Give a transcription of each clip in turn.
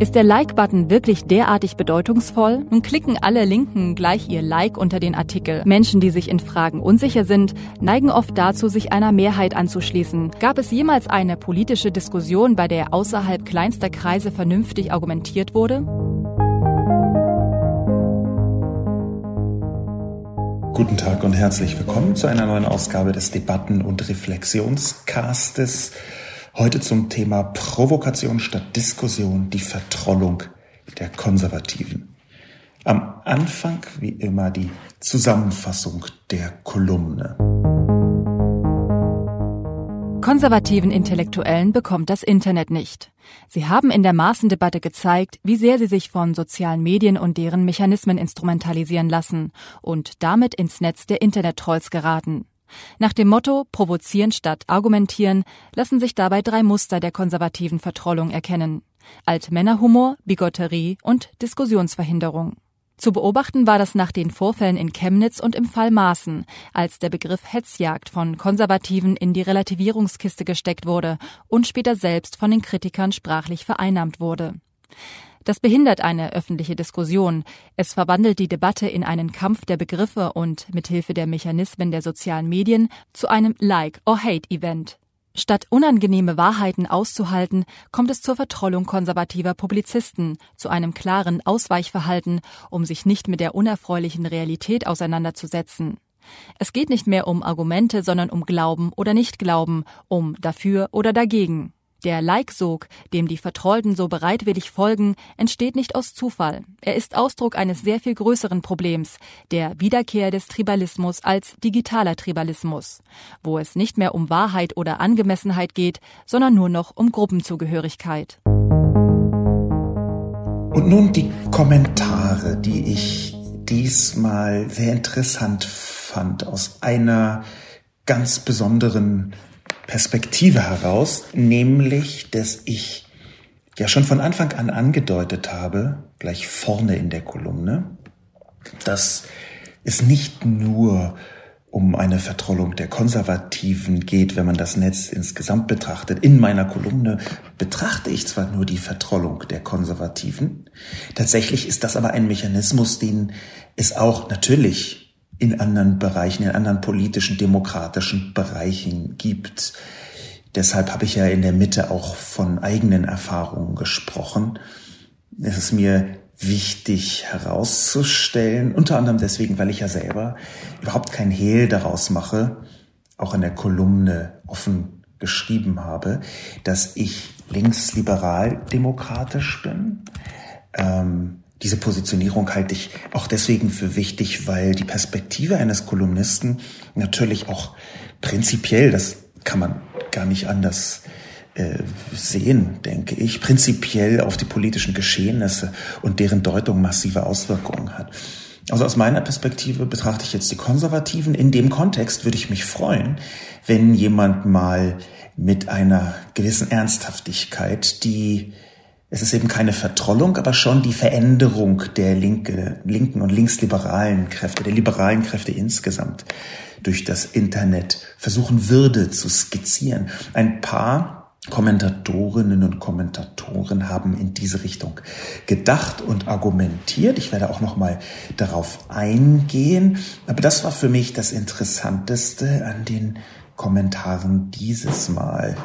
Ist der Like-Button wirklich derartig bedeutungsvoll? Nun klicken alle Linken gleich ihr Like unter den Artikel. Menschen, die sich in Fragen unsicher sind, neigen oft dazu, sich einer Mehrheit anzuschließen. Gab es jemals eine politische Diskussion, bei der außerhalb kleinster Kreise vernünftig argumentiert wurde? Guten Tag und herzlich willkommen zu einer neuen Ausgabe des Debatten- und Reflexionscastes. Heute zum Thema Provokation statt Diskussion, die Vertrollung der Konservativen. Am Anfang wie immer die Zusammenfassung der Kolumne. Konservativen Intellektuellen bekommt das Internet nicht. Sie haben in der Maßendebatte gezeigt, wie sehr sie sich von sozialen Medien und deren Mechanismen instrumentalisieren lassen und damit ins Netz der Internet-Trolls geraten. Nach dem Motto Provozieren statt Argumentieren lassen sich dabei drei Muster der konservativen Vertrollung erkennen. Altmännerhumor, Bigotterie und Diskussionsverhinderung. Zu beobachten war das nach den Vorfällen in Chemnitz und im Fall Maaßen, als der Begriff Hetzjagd von Konservativen in die Relativierungskiste gesteckt wurde und später selbst von den Kritikern sprachlich vereinnahmt wurde. Das behindert eine öffentliche Diskussion. Es verwandelt die Debatte in einen Kampf der Begriffe und mithilfe der Mechanismen der sozialen Medien zu einem Like- or Hate-Event. Statt unangenehme Wahrheiten auszuhalten, kommt es zur Vertrollung konservativer Publizisten, zu einem klaren Ausweichverhalten, um sich nicht mit der unerfreulichen Realität auseinanderzusetzen. Es geht nicht mehr um Argumente, sondern um Glauben oder Nicht-Glauben, um dafür oder dagegen. Der Like-Sog, dem die Vertrollten so bereitwillig folgen, entsteht nicht aus Zufall. Er ist Ausdruck eines sehr viel größeren Problems, der Wiederkehr des Tribalismus als digitaler Tribalismus, wo es nicht mehr um Wahrheit oder Angemessenheit geht, sondern nur noch um Gruppenzugehörigkeit. Und nun die Kommentare, die ich diesmal sehr interessant fand, aus einer ganz besonderen Perspektive heraus, nämlich, dass ich ja schon von Anfang an angedeutet habe, gleich vorne in der Kolumne, dass es nicht nur um eine Vertrollung der Konservativen geht, wenn man das Netz insgesamt betrachtet. In meiner Kolumne betrachte ich zwar nur die Vertrollung der Konservativen, tatsächlich ist das aber ein Mechanismus, den es auch natürlich in anderen Bereichen, in anderen politischen, demokratischen Bereichen gibt. Deshalb habe ich ja in der Mitte auch von eigenen Erfahrungen gesprochen. Es ist mir wichtig herauszustellen, unter anderem deswegen, weil ich ja selber überhaupt kein Hehl daraus mache, auch in der Kolumne offen geschrieben habe, dass ich linksliberal demokratisch bin. Ähm, diese Positionierung halte ich auch deswegen für wichtig, weil die Perspektive eines Kolumnisten natürlich auch prinzipiell, das kann man gar nicht anders äh, sehen, denke ich, prinzipiell auf die politischen Geschehnisse und deren Deutung massive Auswirkungen hat. Also aus meiner Perspektive betrachte ich jetzt die Konservativen. In dem Kontext würde ich mich freuen, wenn jemand mal mit einer gewissen Ernsthaftigkeit die es ist eben keine Vertrollung, aber schon die Veränderung der linke, linken und linksliberalen Kräfte, der liberalen Kräfte insgesamt durch das Internet versuchen würde zu skizzieren. Ein paar Kommentatorinnen und Kommentatoren haben in diese Richtung gedacht und argumentiert. Ich werde auch noch mal darauf eingehen, aber das war für mich das interessanteste an den Kommentaren dieses Mal.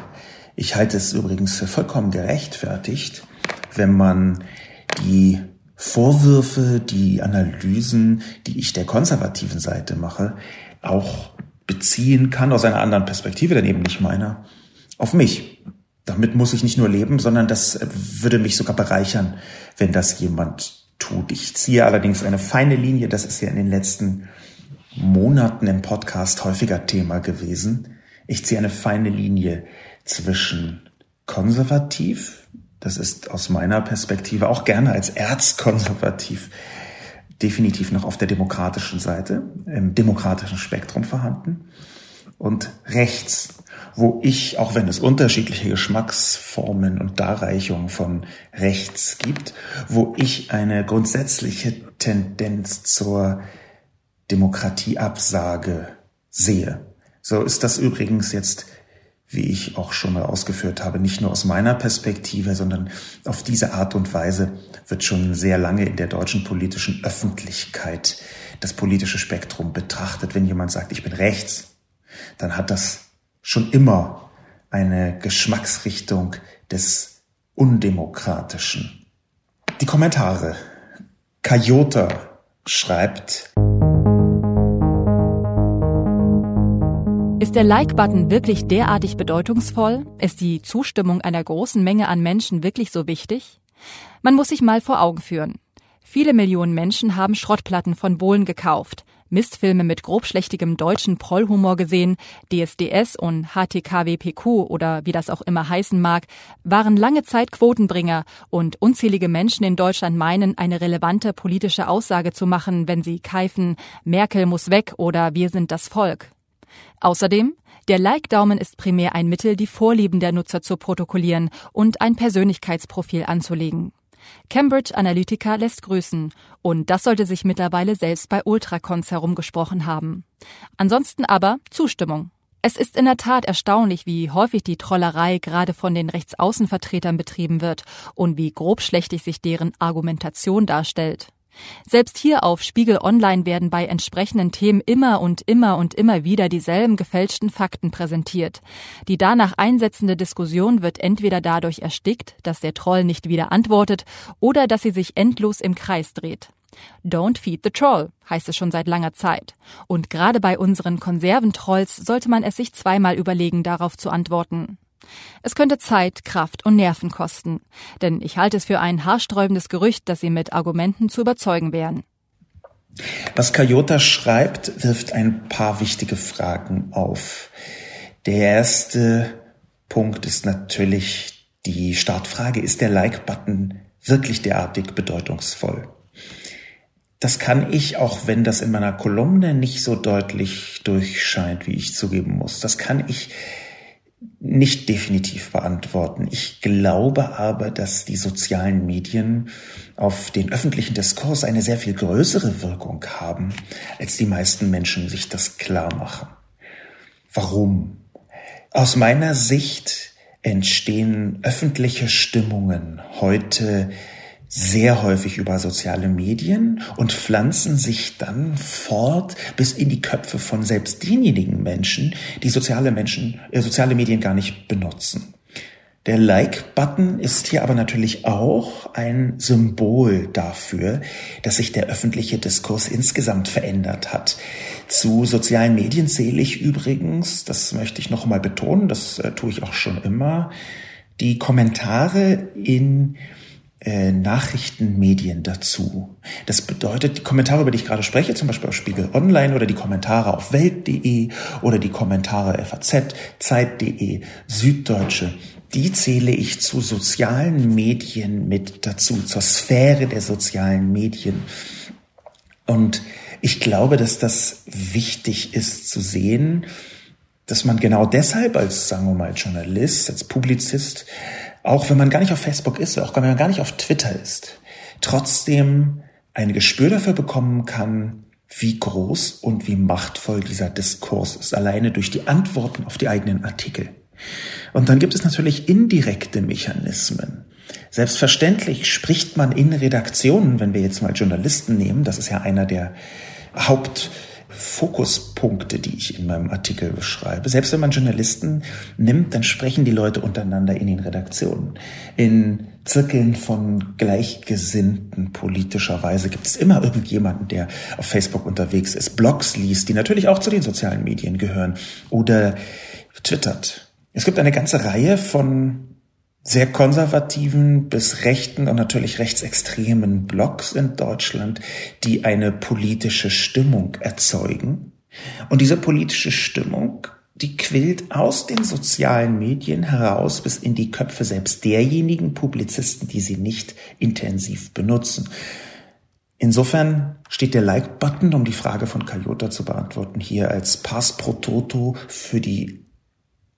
Ich halte es übrigens für vollkommen gerechtfertigt, wenn man die Vorwürfe, die Analysen, die ich der konservativen Seite mache, auch beziehen kann aus einer anderen Perspektive, dann eben nicht meiner, auf mich. Damit muss ich nicht nur leben, sondern das würde mich sogar bereichern, wenn das jemand tut. Ich ziehe allerdings eine feine Linie, das ist ja in den letzten Monaten im Podcast häufiger Thema gewesen. Ich ziehe eine feine Linie zwischen konservativ, das ist aus meiner Perspektive auch gerne als erzkonservativ definitiv noch auf der demokratischen Seite, im demokratischen Spektrum vorhanden. und rechts, wo ich, auch wenn es unterschiedliche Geschmacksformen und Darreichungen von rechts gibt, wo ich eine grundsätzliche Tendenz zur Demokratieabsage sehe. So ist das übrigens jetzt, wie ich auch schon mal ausgeführt habe, nicht nur aus meiner Perspektive, sondern auf diese Art und Weise wird schon sehr lange in der deutschen politischen Öffentlichkeit das politische Spektrum betrachtet. Wenn jemand sagt, ich bin rechts, dann hat das schon immer eine Geschmacksrichtung des Undemokratischen. Die Kommentare. Kajota schreibt, Ist der Like-Button wirklich derartig bedeutungsvoll? Ist die Zustimmung einer großen Menge an Menschen wirklich so wichtig? Man muss sich mal vor Augen führen. Viele Millionen Menschen haben Schrottplatten von Bohlen gekauft, Mistfilme mit grobschlächtigem deutschen Prollhumor gesehen, DSDS und HTKWPQ oder wie das auch immer heißen mag, waren lange Zeit Quotenbringer und unzählige Menschen in Deutschland meinen, eine relevante politische Aussage zu machen, wenn sie keifen, Merkel muss weg oder wir sind das Volk. Außerdem, der Like-Daumen ist primär ein Mittel, die Vorlieben der Nutzer zu protokollieren und ein Persönlichkeitsprofil anzulegen. Cambridge Analytica lässt grüßen. Und das sollte sich mittlerweile selbst bei Ultracons herumgesprochen haben. Ansonsten aber Zustimmung. Es ist in der Tat erstaunlich, wie häufig die Trollerei gerade von den Rechtsaußenvertretern betrieben wird und wie grobschlächtig sich deren Argumentation darstellt. Selbst hier auf Spiegel Online werden bei entsprechenden Themen immer und immer und immer wieder dieselben gefälschten Fakten präsentiert. Die danach einsetzende Diskussion wird entweder dadurch erstickt, dass der Troll nicht wieder antwortet, oder dass sie sich endlos im Kreis dreht. Don't feed the troll, heißt es schon seit langer Zeit. Und gerade bei unseren Konserventrolls sollte man es sich zweimal überlegen, darauf zu antworten. Es könnte Zeit, Kraft und Nerven kosten, denn ich halte es für ein haarsträubendes Gerücht, dass sie mit Argumenten zu überzeugen wären. Was Kayota schreibt, wirft ein paar wichtige Fragen auf. Der erste Punkt ist natürlich die Startfrage, ist der Like-Button wirklich derartig bedeutungsvoll? Das kann ich, auch wenn das in meiner Kolumne nicht so deutlich durchscheint, wie ich zugeben muss, das kann ich nicht definitiv beantworten. Ich glaube aber, dass die sozialen Medien auf den öffentlichen Diskurs eine sehr viel größere Wirkung haben, als die meisten Menschen sich das klar machen. Warum? Aus meiner Sicht entstehen öffentliche Stimmungen heute sehr häufig über soziale Medien und pflanzen sich dann fort bis in die Köpfe von selbst denjenigen Menschen, die soziale Menschen, äh, soziale Medien gar nicht benutzen. Der Like-Button ist hier aber natürlich auch ein Symbol dafür, dass sich der öffentliche Diskurs insgesamt verändert hat. Zu sozialen Medien zähle ich übrigens, das möchte ich noch mal betonen, das äh, tue ich auch schon immer, die Kommentare in äh, Nachrichtenmedien dazu. Das bedeutet, die Kommentare, über die ich gerade spreche, zum Beispiel auf Spiegel Online oder die Kommentare auf Welt.de oder die Kommentare FAZ, Zeit.de, Süddeutsche, die zähle ich zu sozialen Medien mit dazu, zur Sphäre der sozialen Medien. Und ich glaube, dass das wichtig ist zu sehen, dass man genau deshalb als, sagen wir mal, Journalist, als Publizist auch wenn man gar nicht auf Facebook ist, auch wenn man gar nicht auf Twitter ist, trotzdem ein Gespür dafür bekommen kann, wie groß und wie machtvoll dieser Diskurs ist, alleine durch die Antworten auf die eigenen Artikel. Und dann gibt es natürlich indirekte Mechanismen. Selbstverständlich spricht man in Redaktionen, wenn wir jetzt mal Journalisten nehmen, das ist ja einer der Haupt Fokuspunkte, die ich in meinem Artikel beschreibe. Selbst wenn man Journalisten nimmt, dann sprechen die Leute untereinander in den Redaktionen. In Zirkeln von Gleichgesinnten politischerweise gibt es immer irgendjemanden, der auf Facebook unterwegs ist, Blogs liest, die natürlich auch zu den sozialen Medien gehören oder twittert. Es gibt eine ganze Reihe von sehr konservativen bis rechten und natürlich rechtsextremen Blogs in Deutschland, die eine politische Stimmung erzeugen. Und diese politische Stimmung, die quillt aus den sozialen Medien heraus bis in die Köpfe selbst derjenigen Publizisten, die sie nicht intensiv benutzen. Insofern steht der Like-Button, um die Frage von Kayota zu beantworten, hier als Pass pro Toto für die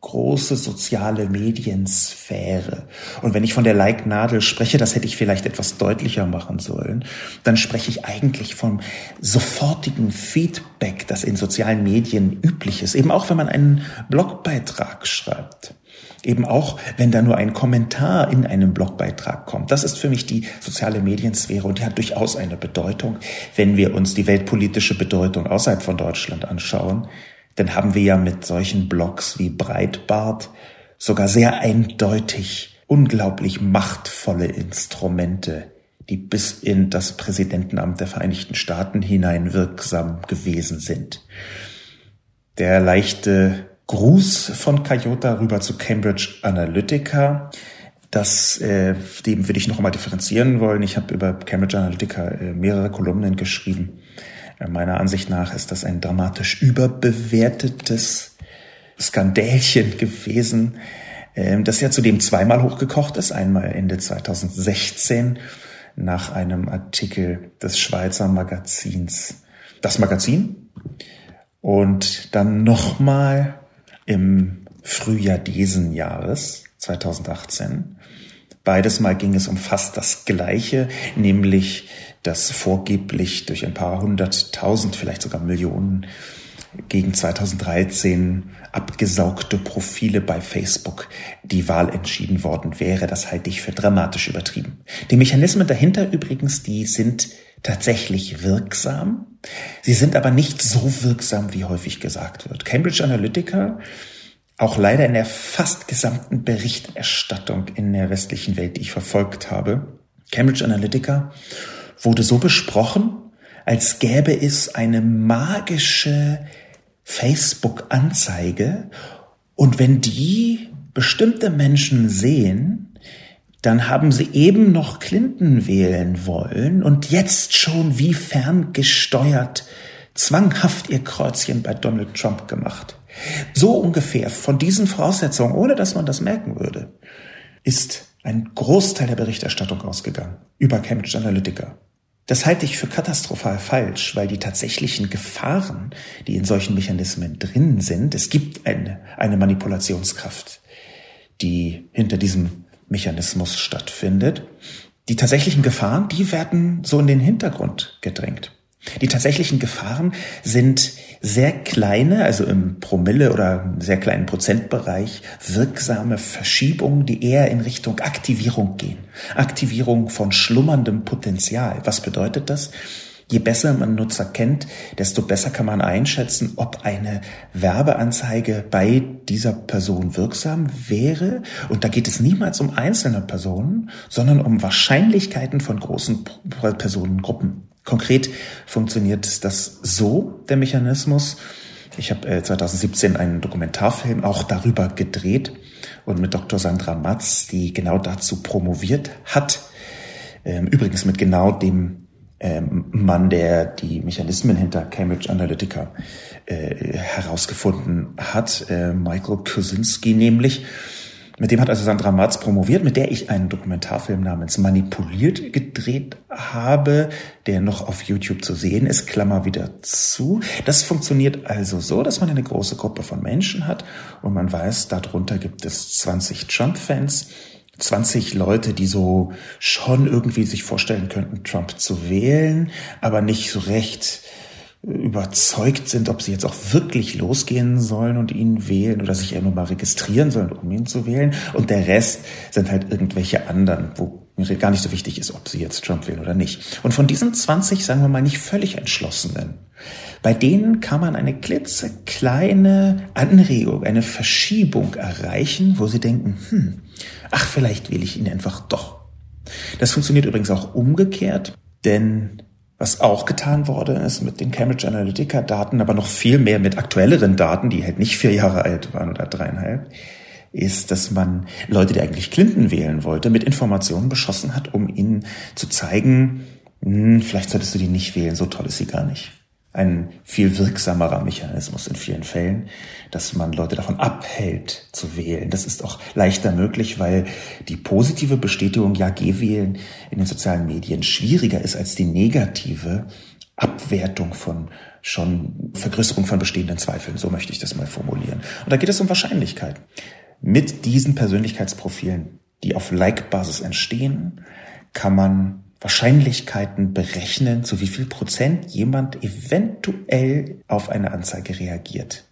große soziale Mediensphäre. Und wenn ich von der Like-Nadel spreche, das hätte ich vielleicht etwas deutlicher machen sollen, dann spreche ich eigentlich vom sofortigen Feedback, das in sozialen Medien üblich ist. Eben auch, wenn man einen Blogbeitrag schreibt. Eben auch, wenn da nur ein Kommentar in einem Blogbeitrag kommt. Das ist für mich die soziale Mediensphäre und die hat durchaus eine Bedeutung, wenn wir uns die weltpolitische Bedeutung außerhalb von Deutschland anschauen dann haben wir ja mit solchen Blogs wie Breitbart sogar sehr eindeutig unglaublich machtvolle Instrumente, die bis in das Präsidentenamt der Vereinigten Staaten hinein wirksam gewesen sind. Der leichte Gruß von Kayota rüber zu Cambridge Analytica, das, äh, dem würde ich noch einmal differenzieren wollen. Ich habe über Cambridge Analytica äh, mehrere Kolumnen geschrieben. Meiner Ansicht nach ist das ein dramatisch überbewertetes Skandälchen gewesen, ähm, das ja zudem zweimal hochgekocht ist. Einmal Ende 2016 nach einem Artikel des Schweizer Magazins Das Magazin und dann nochmal im Frühjahr diesen Jahres 2018. Beides Mal ging es um fast das Gleiche, nämlich dass vorgeblich durch ein paar hunderttausend, vielleicht sogar Millionen gegen 2013 abgesaugte Profile bei Facebook die Wahl entschieden worden wäre. Das halte ich für dramatisch übertrieben. Die Mechanismen dahinter übrigens, die sind tatsächlich wirksam. Sie sind aber nicht so wirksam, wie häufig gesagt wird. Cambridge Analytica, auch leider in der fast gesamten Berichterstattung in der westlichen Welt, die ich verfolgt habe, Cambridge Analytica wurde so besprochen, als gäbe es eine magische Facebook-Anzeige und wenn die bestimmte Menschen sehen, dann haben sie eben noch Clinton wählen wollen und jetzt schon wie ferngesteuert zwanghaft ihr Kreuzchen bei Donald Trump gemacht. So ungefähr von diesen Voraussetzungen, ohne dass man das merken würde, ist ein Großteil der Berichterstattung ausgegangen über Cambridge Analytica. Das halte ich für katastrophal falsch, weil die tatsächlichen Gefahren, die in solchen Mechanismen drin sind, es gibt eine, eine Manipulationskraft, die hinter diesem Mechanismus stattfindet. Die tatsächlichen Gefahren, die werden so in den Hintergrund gedrängt. Die tatsächlichen Gefahren sind sehr kleine, also im Promille oder sehr kleinen Prozentbereich, wirksame Verschiebungen, die eher in Richtung Aktivierung gehen. Aktivierung von schlummerndem Potenzial. Was bedeutet das? Je besser man Nutzer kennt, desto besser kann man einschätzen, ob eine Werbeanzeige bei dieser Person wirksam wäre. Und da geht es niemals um einzelne Personen, sondern um Wahrscheinlichkeiten von großen Personengruppen. Konkret funktioniert das so, der Mechanismus. Ich habe äh, 2017 einen Dokumentarfilm auch darüber gedreht und mit Dr. Sandra Matz, die genau dazu promoviert hat. Ähm, übrigens mit genau dem ähm, Mann, der die Mechanismen hinter Cambridge Analytica äh, herausgefunden hat, äh, Michael Kosinski nämlich. Mit dem hat also Sandra Marz promoviert, mit der ich einen Dokumentarfilm namens Manipuliert gedreht habe, der noch auf YouTube zu sehen ist, Klammer wieder zu. Das funktioniert also so, dass man eine große Gruppe von Menschen hat und man weiß, darunter gibt es 20 Trump-Fans, 20 Leute, die so schon irgendwie sich vorstellen könnten, Trump zu wählen, aber nicht so recht überzeugt sind, ob sie jetzt auch wirklich losgehen sollen und ihn wählen oder sich nur mal registrieren sollen, um ihn zu wählen. Und der Rest sind halt irgendwelche anderen, wo mir gar nicht so wichtig ist, ob sie jetzt Trump wählen oder nicht. Und von diesen 20, sagen wir mal, nicht völlig entschlossenen, bei denen kann man eine klitzekleine Anregung, eine Verschiebung erreichen, wo sie denken, hm, ach, vielleicht wähle ich ihn einfach doch. Das funktioniert übrigens auch umgekehrt, denn was auch getan worden ist mit den Cambridge Analytica Daten, aber noch viel mehr mit aktuelleren Daten, die halt nicht vier Jahre alt waren oder dreieinhalb, ist, dass man Leute, die eigentlich Clinton wählen wollte, mit Informationen beschossen hat, um ihnen zu zeigen, hm, vielleicht solltest du die nicht wählen, so toll ist sie gar nicht. Ein viel wirksamerer Mechanismus in vielen Fällen, dass man Leute davon abhält zu wählen. Das ist auch leichter möglich, weil die positive Bestätigung, ja, geh wählen in den sozialen Medien schwieriger ist als die negative Abwertung von schon Vergrößerung von bestehenden Zweifeln. So möchte ich das mal formulieren. Und da geht es um Wahrscheinlichkeit. Mit diesen Persönlichkeitsprofilen, die auf Like-Basis entstehen, kann man Wahrscheinlichkeiten berechnen, zu wie viel Prozent jemand eventuell auf eine Anzeige reagiert.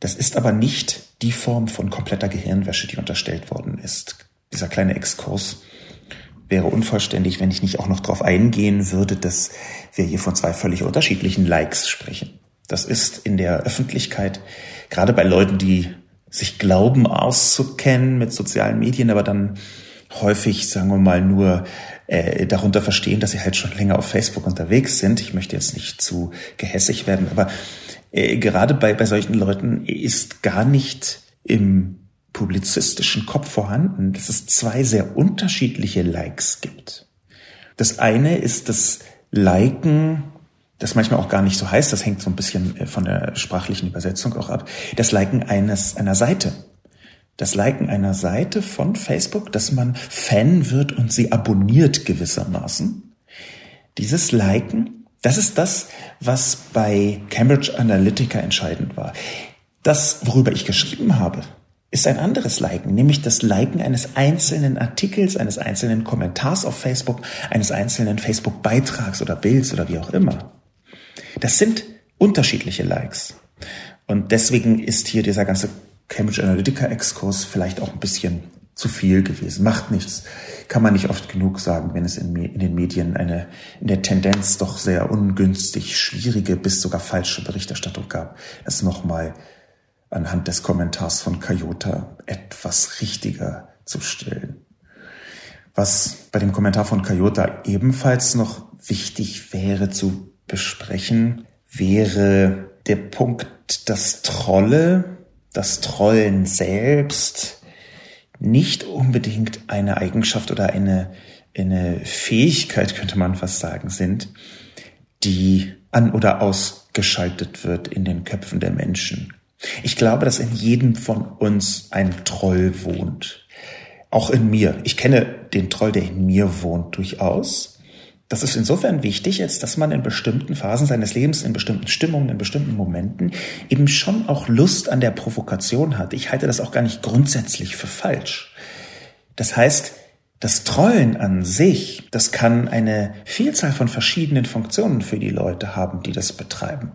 Das ist aber nicht die Form von kompletter Gehirnwäsche, die unterstellt worden ist. Dieser kleine Exkurs wäre unvollständig, wenn ich nicht auch noch darauf eingehen würde, dass wir hier von zwei völlig unterschiedlichen Likes sprechen. Das ist in der Öffentlichkeit, gerade bei Leuten, die sich glauben auszukennen mit sozialen Medien, aber dann häufig, sagen wir mal, nur äh, darunter verstehen, dass sie halt schon länger auf Facebook unterwegs sind. Ich möchte jetzt nicht zu gehässig werden, aber äh, gerade bei, bei solchen Leuten ist gar nicht im publizistischen Kopf vorhanden, dass es zwei sehr unterschiedliche Likes gibt. Das eine ist das Liken, das manchmal auch gar nicht so heißt, das hängt so ein bisschen äh, von der sprachlichen Übersetzung auch ab, das Liken eines, einer Seite das Liken einer Seite von Facebook, dass man Fan wird und sie abonniert gewissermaßen. Dieses Liken, das ist das, was bei Cambridge Analytica entscheidend war. Das, worüber ich geschrieben habe, ist ein anderes Liken, nämlich das Liken eines einzelnen Artikels, eines einzelnen Kommentars auf Facebook, eines einzelnen Facebook-Beitrags oder Bilds oder wie auch immer. Das sind unterschiedliche Likes. Und deswegen ist hier dieser ganze Cambridge Analytica-Exkurs vielleicht auch ein bisschen zu viel gewesen. Macht nichts. Kann man nicht oft genug sagen, wenn es in, in, den Medien eine in der Tendenz doch sehr ungünstig, schwierige bis sogar falsche Berichterstattung gab, es nochmal anhand des Kommentars von Kayota etwas richtiger zu stellen. Was bei dem Kommentar von Kayota ebenfalls noch wichtig wäre zu besprechen, wäre der Punkt, dass Trolle das Trollen selbst nicht unbedingt eine Eigenschaft oder eine, eine Fähigkeit, könnte man fast sagen, sind, die an oder ausgeschaltet wird in den Köpfen der Menschen. Ich glaube, dass in jedem von uns ein Troll wohnt. Auch in mir. Ich kenne den Troll, der in mir wohnt, durchaus. Das ist insofern wichtig, als dass man in bestimmten Phasen seines Lebens, in bestimmten Stimmungen, in bestimmten Momenten eben schon auch Lust an der Provokation hat. Ich halte das auch gar nicht grundsätzlich für falsch. Das heißt, das Trollen an sich, das kann eine Vielzahl von verschiedenen Funktionen für die Leute haben, die das betreiben.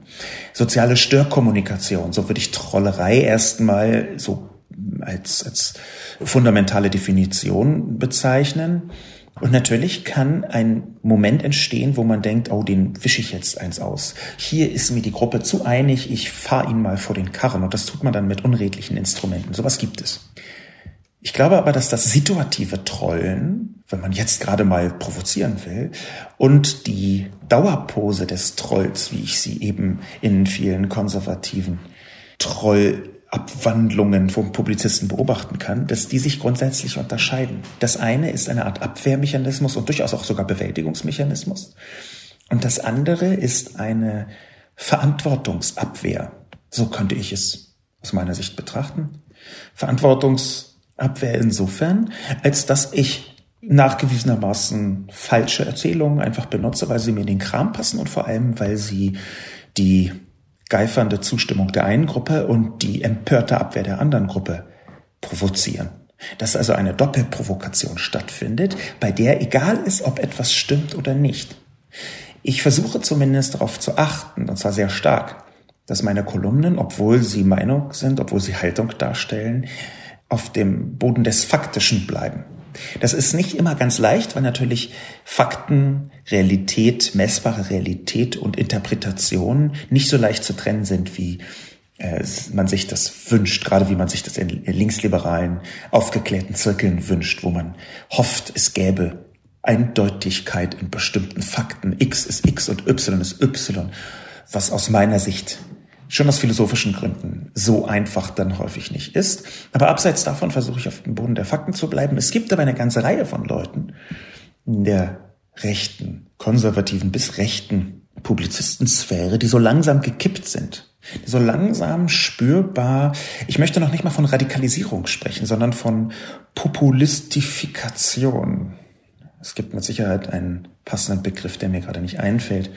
Soziale Störkommunikation, so würde ich Trollerei erstmal so als, als fundamentale Definition bezeichnen. Und natürlich kann ein Moment entstehen, wo man denkt, oh, den wische ich jetzt eins aus. Hier ist mir die Gruppe zu einig, ich fahre ihn mal vor den Karren. Und das tut man dann mit unredlichen Instrumenten. Sowas gibt es. Ich glaube aber, dass das situative Trollen, wenn man jetzt gerade mal provozieren will, und die Dauerpose des Trolls, wie ich sie eben in vielen konservativen Troll Abwandlungen vom Publizisten beobachten kann, dass die sich grundsätzlich unterscheiden. Das eine ist eine Art Abwehrmechanismus und durchaus auch sogar Bewältigungsmechanismus. Und das andere ist eine Verantwortungsabwehr. So könnte ich es aus meiner Sicht betrachten. Verantwortungsabwehr insofern, als dass ich nachgewiesenermaßen falsche Erzählungen einfach benutze, weil sie mir in den Kram passen und vor allem, weil sie die geifernde Zustimmung der einen Gruppe und die empörte Abwehr der anderen Gruppe provozieren. Dass also eine Doppelprovokation stattfindet, bei der egal ist, ob etwas stimmt oder nicht. Ich versuche zumindest darauf zu achten, und zwar sehr stark, dass meine Kolumnen, obwohl sie Meinung sind, obwohl sie Haltung darstellen, auf dem Boden des Faktischen bleiben. Das ist nicht immer ganz leicht, weil natürlich Fakten, Realität, messbare Realität und Interpretation nicht so leicht zu trennen sind, wie äh, man sich das wünscht, gerade wie man sich das in linksliberalen, aufgeklärten Zirkeln wünscht, wo man hofft, es gäbe Eindeutigkeit in bestimmten Fakten. X ist X und Y ist Y, was aus meiner Sicht schon aus philosophischen Gründen so einfach dann häufig nicht ist. Aber abseits davon versuche ich auf dem Boden der Fakten zu bleiben. Es gibt aber eine ganze Reihe von Leuten in der rechten, konservativen bis rechten Publizistensphäre, die so langsam gekippt sind. Die so langsam spürbar, ich möchte noch nicht mal von Radikalisierung sprechen, sondern von Populistifikation. Es gibt mit Sicherheit einen passenden Begriff, der mir gerade nicht einfällt,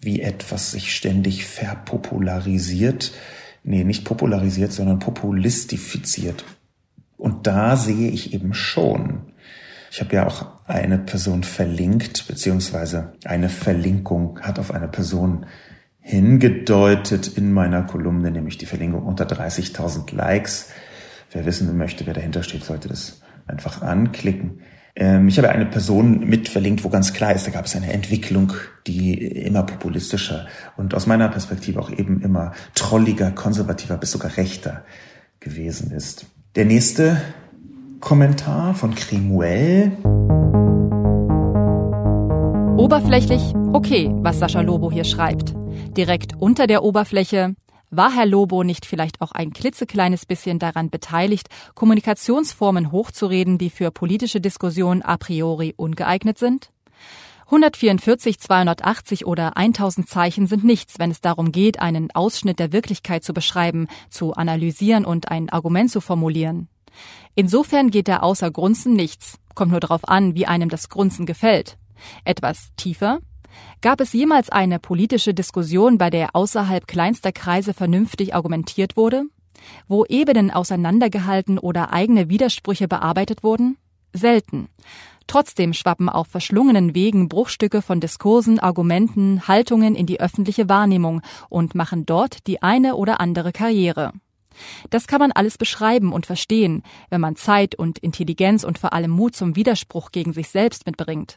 wie etwas sich ständig verpopularisiert. Nee, nicht popularisiert, sondern populistifiziert. Und da sehe ich eben schon, ich habe ja auch eine Person verlinkt, beziehungsweise eine Verlinkung hat auf eine Person hingedeutet in meiner Kolumne, nämlich die Verlinkung unter 30.000 Likes. Wer wissen möchte, wer dahinter steht, sollte das einfach anklicken. Ähm, ich habe eine Person mit verlinkt, wo ganz klar ist, da gab es eine Entwicklung, die immer populistischer und aus meiner Perspektive auch eben immer trolliger, konservativer bis sogar rechter gewesen ist. Der nächste Kommentar von Cremuel. Oberflächlich okay, was Sascha Lobo hier schreibt. Direkt unter der Oberfläche war Herr Lobo nicht vielleicht auch ein klitzekleines bisschen daran beteiligt, Kommunikationsformen hochzureden, die für politische Diskussionen a priori ungeeignet sind? 144, 280 oder 1000 Zeichen sind nichts, wenn es darum geht, einen Ausschnitt der Wirklichkeit zu beschreiben, zu analysieren und ein Argument zu formulieren. Insofern geht da außer Grunzen nichts. Kommt nur darauf an, wie einem das Grunzen gefällt. Etwas tiefer? Gab es jemals eine politische Diskussion, bei der außerhalb kleinster Kreise vernünftig argumentiert wurde? Wo Ebenen auseinandergehalten oder eigene Widersprüche bearbeitet wurden? Selten. Trotzdem schwappen auf verschlungenen Wegen Bruchstücke von Diskursen, Argumenten, Haltungen in die öffentliche Wahrnehmung und machen dort die eine oder andere Karriere. Das kann man alles beschreiben und verstehen, wenn man Zeit und Intelligenz und vor allem Mut zum Widerspruch gegen sich selbst mitbringt.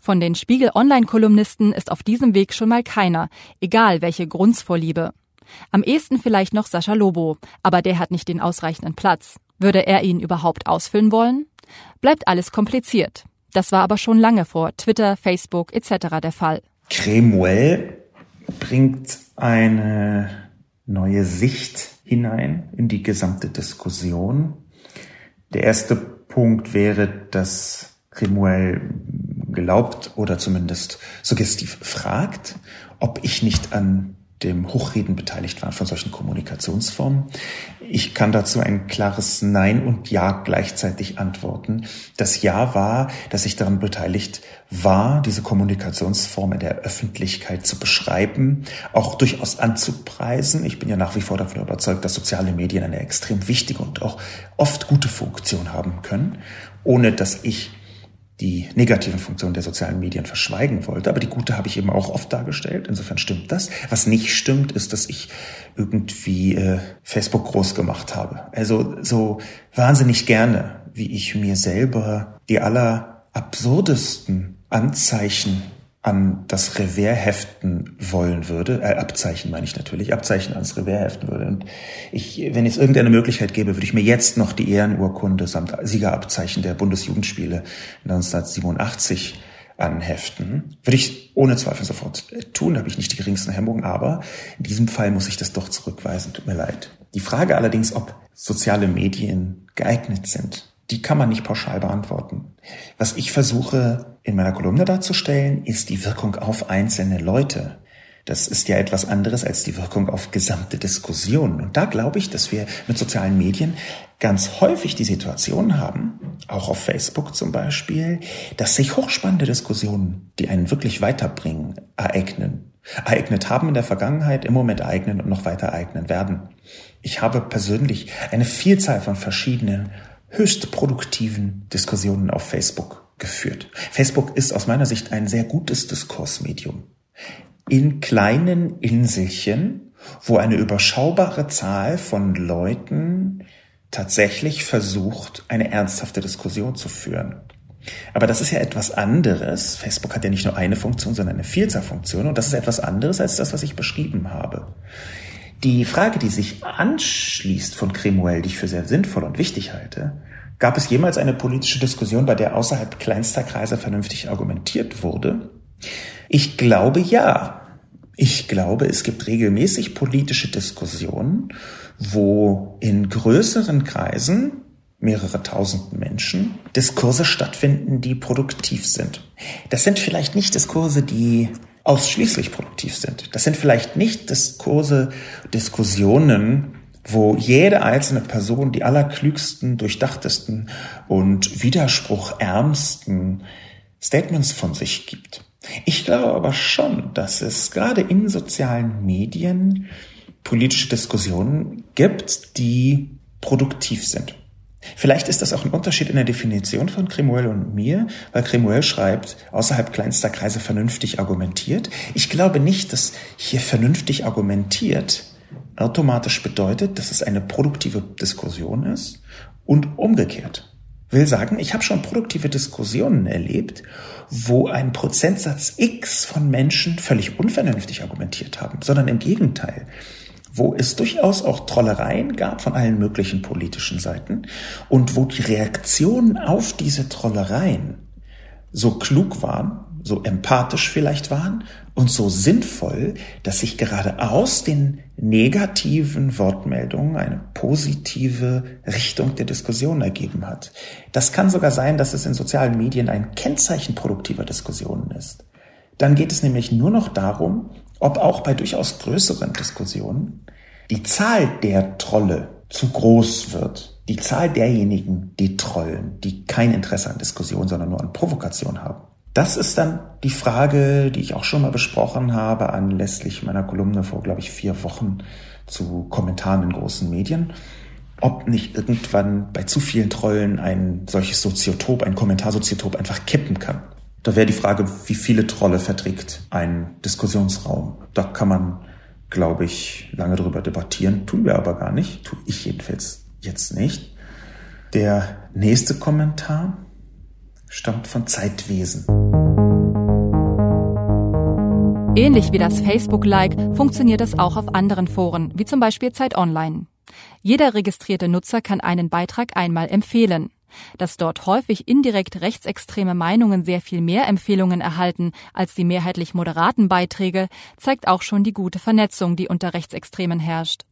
Von den Spiegel Online-Kolumnisten ist auf diesem Weg schon mal keiner, egal welche Grundsvorliebe. Am ehesten vielleicht noch Sascha Lobo, aber der hat nicht den ausreichenden Platz. Würde er ihn überhaupt ausfüllen wollen? Bleibt alles kompliziert. Das war aber schon lange vor Twitter, Facebook etc. der Fall. Cremuel bringt eine neue Sicht hinein in die gesamte Diskussion. Der erste Punkt wäre, dass Cremuel glaubt oder zumindest suggestiv fragt, ob ich nicht an dem Hochreden beteiligt war von solchen Kommunikationsformen. Ich kann dazu ein klares Nein und Ja gleichzeitig antworten. Das Ja war, dass ich daran beteiligt war, diese Kommunikationsform in der Öffentlichkeit zu beschreiben, auch durchaus anzupreisen. Ich bin ja nach wie vor davon überzeugt, dass soziale Medien eine extrem wichtige und auch oft gute Funktion haben können, ohne dass ich die negativen Funktionen der sozialen Medien verschweigen wollte. Aber die gute habe ich eben auch oft dargestellt. Insofern stimmt das. Was nicht stimmt, ist, dass ich irgendwie äh, Facebook groß gemacht habe. Also so wahnsinnig gerne, wie ich mir selber die aller absurdesten Anzeichen an das Revers heften wollen würde, äh, Abzeichen meine ich natürlich, Abzeichen ans Revers heften würde. Und ich, wenn es irgendeine Möglichkeit gäbe, würde ich mir jetzt noch die Ehrenurkunde samt Siegerabzeichen der Bundesjugendspiele 1987 anheften. Würde ich ohne Zweifel sofort äh, tun, da habe ich nicht die geringsten Hemmungen, aber in diesem Fall muss ich das doch zurückweisen, tut mir leid. Die Frage allerdings, ob soziale Medien geeignet sind, die kann man nicht pauschal beantworten. Was ich versuche in meiner Kolumne darzustellen, ist die Wirkung auf einzelne Leute. Das ist ja etwas anderes als die Wirkung auf gesamte Diskussionen. Und da glaube ich, dass wir mit sozialen Medien ganz häufig die Situation haben, auch auf Facebook zum Beispiel, dass sich hochspannende Diskussionen, die einen wirklich weiterbringen, ereignen. Ereignet haben in der Vergangenheit, im Moment ereignen und noch weiter ereignen werden. Ich habe persönlich eine Vielzahl von verschiedenen höchst produktiven Diskussionen auf Facebook geführt. Facebook ist aus meiner Sicht ein sehr gutes Diskursmedium. In kleinen Inselchen, wo eine überschaubare Zahl von Leuten tatsächlich versucht, eine ernsthafte Diskussion zu führen. Aber das ist ja etwas anderes. Facebook hat ja nicht nur eine Funktion, sondern eine Vielzahl Funktionen. Und das ist etwas anderes als das, was ich beschrieben habe. Die Frage, die sich anschließt von Cremuel, die ich für sehr sinnvoll und wichtig halte, gab es jemals eine politische Diskussion, bei der außerhalb kleinster Kreise vernünftig argumentiert wurde? Ich glaube ja. Ich glaube, es gibt regelmäßig politische Diskussionen, wo in größeren Kreisen mehrere tausend Menschen Diskurse stattfinden, die produktiv sind. Das sind vielleicht nicht Diskurse, die ausschließlich produktiv sind. Das sind vielleicht nicht Diskurse, Diskussionen, wo jede einzelne Person die allerklügsten, durchdachtesten und widerspruchärmsten Statements von sich gibt. Ich glaube aber schon, dass es gerade in sozialen Medien politische Diskussionen gibt, die produktiv sind. Vielleicht ist das auch ein Unterschied in der Definition von Cremuel und mir, weil Cremuel schreibt, außerhalb kleinster Kreise vernünftig argumentiert. Ich glaube nicht, dass hier vernünftig argumentiert automatisch bedeutet, dass es eine produktive Diskussion ist und umgekehrt. Will sagen, ich habe schon produktive Diskussionen erlebt, wo ein Prozentsatz X von Menschen völlig unvernünftig argumentiert haben, sondern im Gegenteil wo es durchaus auch Trollereien gab von allen möglichen politischen Seiten und wo die Reaktionen auf diese Trollereien so klug waren, so empathisch vielleicht waren und so sinnvoll, dass sich gerade aus den negativen Wortmeldungen eine positive Richtung der Diskussion ergeben hat. Das kann sogar sein, dass es in sozialen Medien ein Kennzeichen produktiver Diskussionen ist. Dann geht es nämlich nur noch darum, ob auch bei durchaus größeren Diskussionen die Zahl der Trolle zu groß wird. Die Zahl derjenigen, die trollen, die kein Interesse an Diskussion, sondern nur an Provokation haben. Das ist dann die Frage, die ich auch schon mal besprochen habe, anlässlich meiner Kolumne vor, glaube ich, vier Wochen zu Kommentaren in großen Medien. Ob nicht irgendwann bei zu vielen Trollen ein solches Soziotop, ein Kommentarsoziotop einfach kippen kann. Da wäre die Frage, wie viele Trolle verträgt ein Diskussionsraum. Da kann man, glaube ich, lange drüber debattieren. Tun wir aber gar nicht. Tue ich jedenfalls jetzt nicht. Der nächste Kommentar stammt von Zeitwesen. Ähnlich wie das Facebook-Like funktioniert es auch auf anderen Foren, wie zum Beispiel Zeit Online. Jeder registrierte Nutzer kann einen Beitrag einmal empfehlen. Dass dort häufig indirekt rechtsextreme Meinungen sehr viel mehr Empfehlungen erhalten als die mehrheitlich moderaten Beiträge, zeigt auch schon die gute Vernetzung, die unter Rechtsextremen herrscht.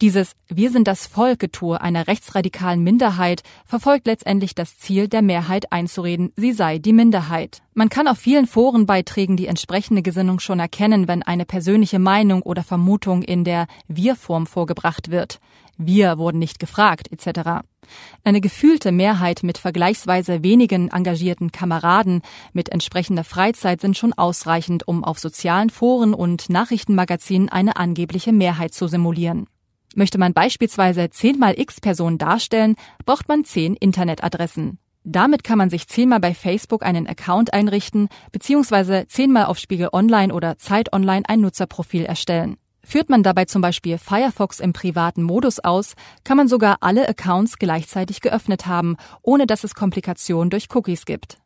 Dieses Wir sind das Volk-Getue einer rechtsradikalen Minderheit verfolgt letztendlich das Ziel, der Mehrheit einzureden, sie sei die Minderheit. Man kann auf vielen Forenbeiträgen die entsprechende Gesinnung schon erkennen, wenn eine persönliche Meinung oder Vermutung in der Wir-Form vorgebracht wird. Wir wurden nicht gefragt, etc. Eine gefühlte Mehrheit mit vergleichsweise wenigen engagierten Kameraden mit entsprechender Freizeit sind schon ausreichend, um auf sozialen Foren und Nachrichtenmagazinen eine angebliche Mehrheit zu simulieren. Möchte man beispielsweise 10 mal x Personen darstellen, braucht man 10 Internetadressen. Damit kann man sich zehnmal bei Facebook einen Account einrichten, beziehungsweise zehnmal auf Spiegel Online oder Zeit Online ein Nutzerprofil erstellen. Führt man dabei zum Beispiel Firefox im privaten Modus aus, kann man sogar alle Accounts gleichzeitig geöffnet haben, ohne dass es Komplikationen durch Cookies gibt.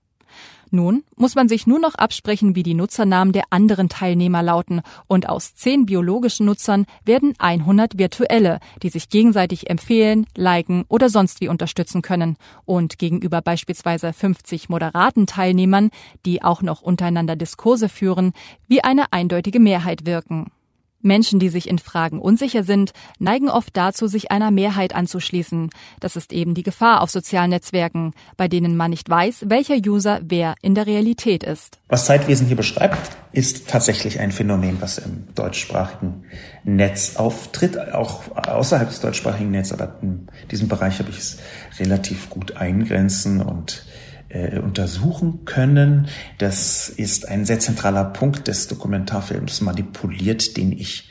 Nun muss man sich nur noch absprechen, wie die Nutzernamen der anderen Teilnehmer lauten, und aus zehn biologischen Nutzern werden 100 virtuelle, die sich gegenseitig empfehlen, liken oder sonst wie unterstützen können und gegenüber beispielsweise 50 moderaten Teilnehmern, die auch noch untereinander Diskurse führen, wie eine eindeutige Mehrheit wirken. Menschen, die sich in Fragen unsicher sind, neigen oft dazu, sich einer Mehrheit anzuschließen. Das ist eben die Gefahr auf sozialen Netzwerken, bei denen man nicht weiß, welcher User wer in der Realität ist. Was Zeitwesen hier beschreibt, ist tatsächlich ein Phänomen, was im deutschsprachigen Netz auftritt, auch außerhalb des deutschsprachigen Netzes, aber in diesem Bereich habe ich es relativ gut eingrenzen und äh, untersuchen können. Das ist ein sehr zentraler Punkt des Dokumentarfilms Manipuliert, den ich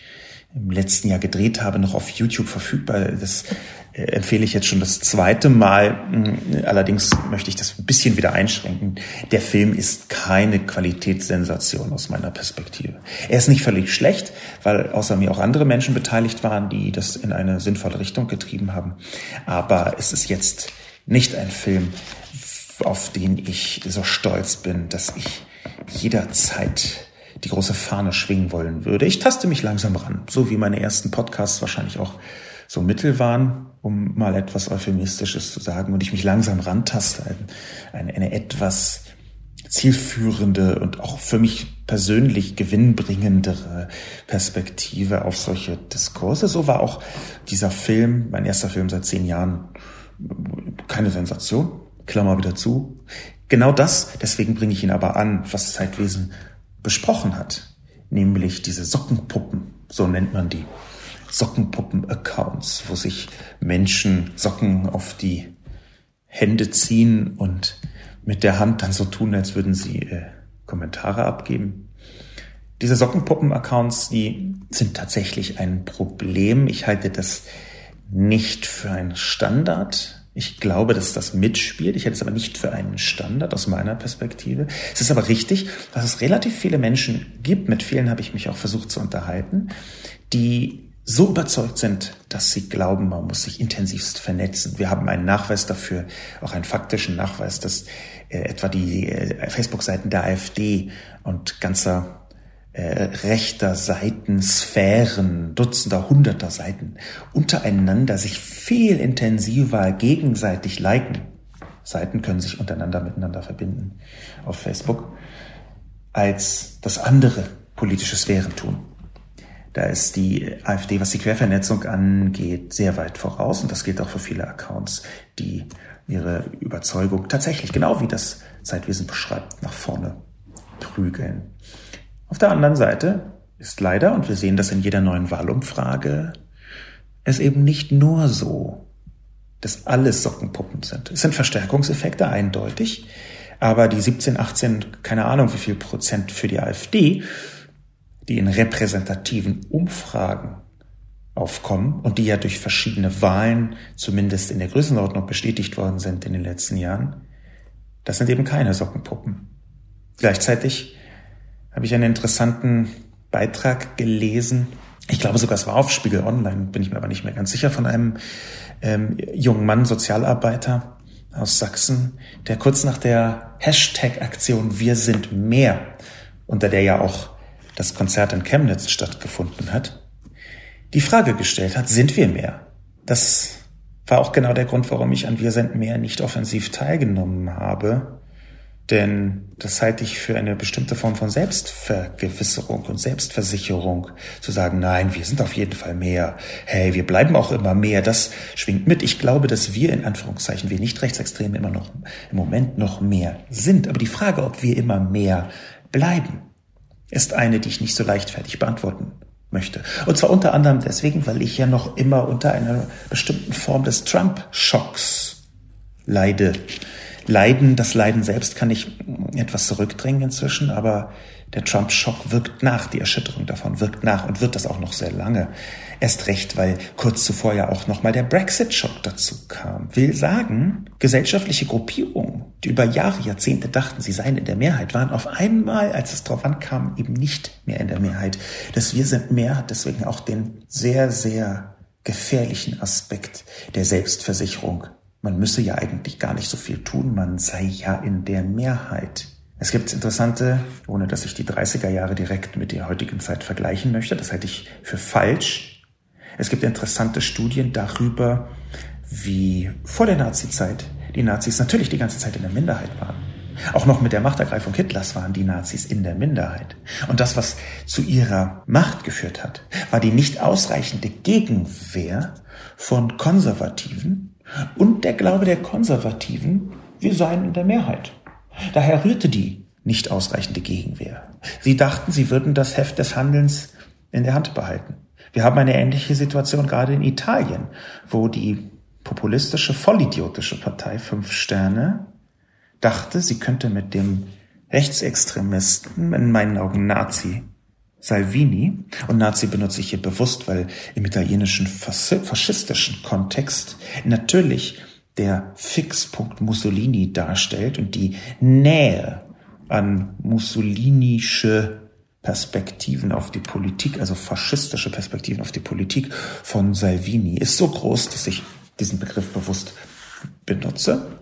im letzten Jahr gedreht habe, noch auf YouTube verfügbar. Das äh, empfehle ich jetzt schon das zweite Mal. Hm, allerdings möchte ich das ein bisschen wieder einschränken. Der Film ist keine Qualitätssensation aus meiner Perspektive. Er ist nicht völlig schlecht, weil außer mir auch andere Menschen beteiligt waren, die das in eine sinnvolle Richtung getrieben haben. Aber es ist jetzt nicht ein Film, auf den ich so stolz bin, dass ich jederzeit die große Fahne schwingen wollen würde. Ich taste mich langsam ran, so wie meine ersten Podcasts wahrscheinlich auch so mittel waren, um mal etwas Euphemistisches zu sagen, und ich mich langsam rantaste, eine, eine etwas zielführende und auch für mich persönlich gewinnbringendere Perspektive auf solche Diskurse. So war auch dieser Film, mein erster Film seit zehn Jahren, keine Sensation, Klammer wieder zu. Genau das, deswegen bringe ich ihn aber an, was Zeitwesen besprochen hat. nämlich diese Sockenpuppen, so nennt man die. Sockenpuppen-Accounts, wo sich Menschen Socken auf die Hände ziehen und mit der Hand dann so tun, als würden sie äh, Kommentare abgeben. Diese Sockenpuppen-Accounts, die sind tatsächlich ein Problem. Ich halte das nicht für einen Standard. Ich glaube, dass das mitspielt. Ich hätte es aber nicht für einen Standard aus meiner Perspektive. Es ist aber richtig, dass es relativ viele Menschen gibt, mit vielen habe ich mich auch versucht zu unterhalten, die so überzeugt sind, dass sie glauben, man muss sich intensivst vernetzen. Wir haben einen Nachweis dafür, auch einen faktischen Nachweis, dass äh, etwa die äh, Facebook-Seiten der AfD und ganzer äh, rechter Seiten, Sphären, Dutzender, Hunderter Seiten untereinander sich viel intensiver gegenseitig liken. Seiten können sich untereinander miteinander verbinden auf Facebook, als das andere politische Sphären tun. Da ist die AfD, was die Quervernetzung angeht, sehr weit voraus und das gilt auch für viele Accounts, die ihre Überzeugung tatsächlich, genau wie das Zeitwesen beschreibt, nach vorne prügeln. Auf der anderen Seite ist leider, und wir sehen das in jeder neuen Wahlumfrage, es eben nicht nur so, dass alles Sockenpuppen sind. Es sind Verstärkungseffekte eindeutig, aber die 17, 18, keine Ahnung wie viel Prozent für die AfD die in repräsentativen Umfragen aufkommen und die ja durch verschiedene Wahlen zumindest in der Größenordnung bestätigt worden sind in den letzten Jahren, das sind eben keine Sockenpuppen. Gleichzeitig habe ich einen interessanten Beitrag gelesen, ich glaube sogar es war auf Spiegel Online, bin ich mir aber nicht mehr ganz sicher, von einem ähm, jungen Mann, Sozialarbeiter aus Sachsen, der kurz nach der Hashtag-Aktion Wir sind mehr, unter der ja auch das Konzert in Chemnitz stattgefunden hat, die Frage gestellt hat, sind wir mehr? Das war auch genau der Grund, warum ich an Wir sind mehr nicht offensiv teilgenommen habe. Denn das halte ich für eine bestimmte Form von Selbstvergewisserung und Selbstversicherung, zu sagen, nein, wir sind auf jeden Fall mehr. Hey, wir bleiben auch immer mehr. Das schwingt mit. Ich glaube, dass wir in Anführungszeichen, wir nicht Rechtsextreme immer noch im Moment noch mehr sind. Aber die Frage, ob wir immer mehr bleiben, ist eine, die ich nicht so leichtfertig beantworten möchte. Und zwar unter anderem deswegen, weil ich ja noch immer unter einer bestimmten Form des Trump-Schocks leide. Leiden, das Leiden selbst kann ich etwas zurückdrängen inzwischen, aber der Trump-Schock wirkt nach, die Erschütterung davon wirkt nach und wird das auch noch sehr lange. Erst recht, weil kurz zuvor ja auch nochmal der Brexit-Schock dazu kam. Will sagen, gesellschaftliche Gruppierungen, die über Jahre, Jahrzehnte dachten, sie seien in der Mehrheit, waren auf einmal, als es drauf ankam, eben nicht mehr in der Mehrheit. Das Wir sind mehr hat deswegen auch den sehr, sehr gefährlichen Aspekt der Selbstversicherung. Man müsse ja eigentlich gar nicht so viel tun, man sei ja in der Mehrheit. Es gibt interessante, ohne dass ich die 30er Jahre direkt mit der heutigen Zeit vergleichen möchte, das halte ich für falsch. Es gibt interessante Studien darüber, wie vor der Nazizeit die Nazis natürlich die ganze Zeit in der Minderheit waren. Auch noch mit der Machtergreifung Hitlers waren die Nazis in der Minderheit. Und das, was zu ihrer Macht geführt hat, war die nicht ausreichende Gegenwehr von Konservativen und der Glaube der Konservativen, wir seien in der Mehrheit. Daher rührte die nicht ausreichende Gegenwehr. Sie dachten, sie würden das Heft des Handelns in der Hand behalten. Wir haben eine ähnliche Situation gerade in Italien, wo die populistische, vollidiotische Partei Fünf Sterne dachte, sie könnte mit dem Rechtsextremisten, in meinen Augen Nazi, Salvini, und Nazi benutze ich hier bewusst, weil im italienischen faschistischen Kontext natürlich der Fixpunkt Mussolini darstellt und die Nähe an mussolinische Perspektiven auf die Politik, also faschistische Perspektiven auf die Politik von Salvini ist so groß, dass ich diesen Begriff bewusst benutze.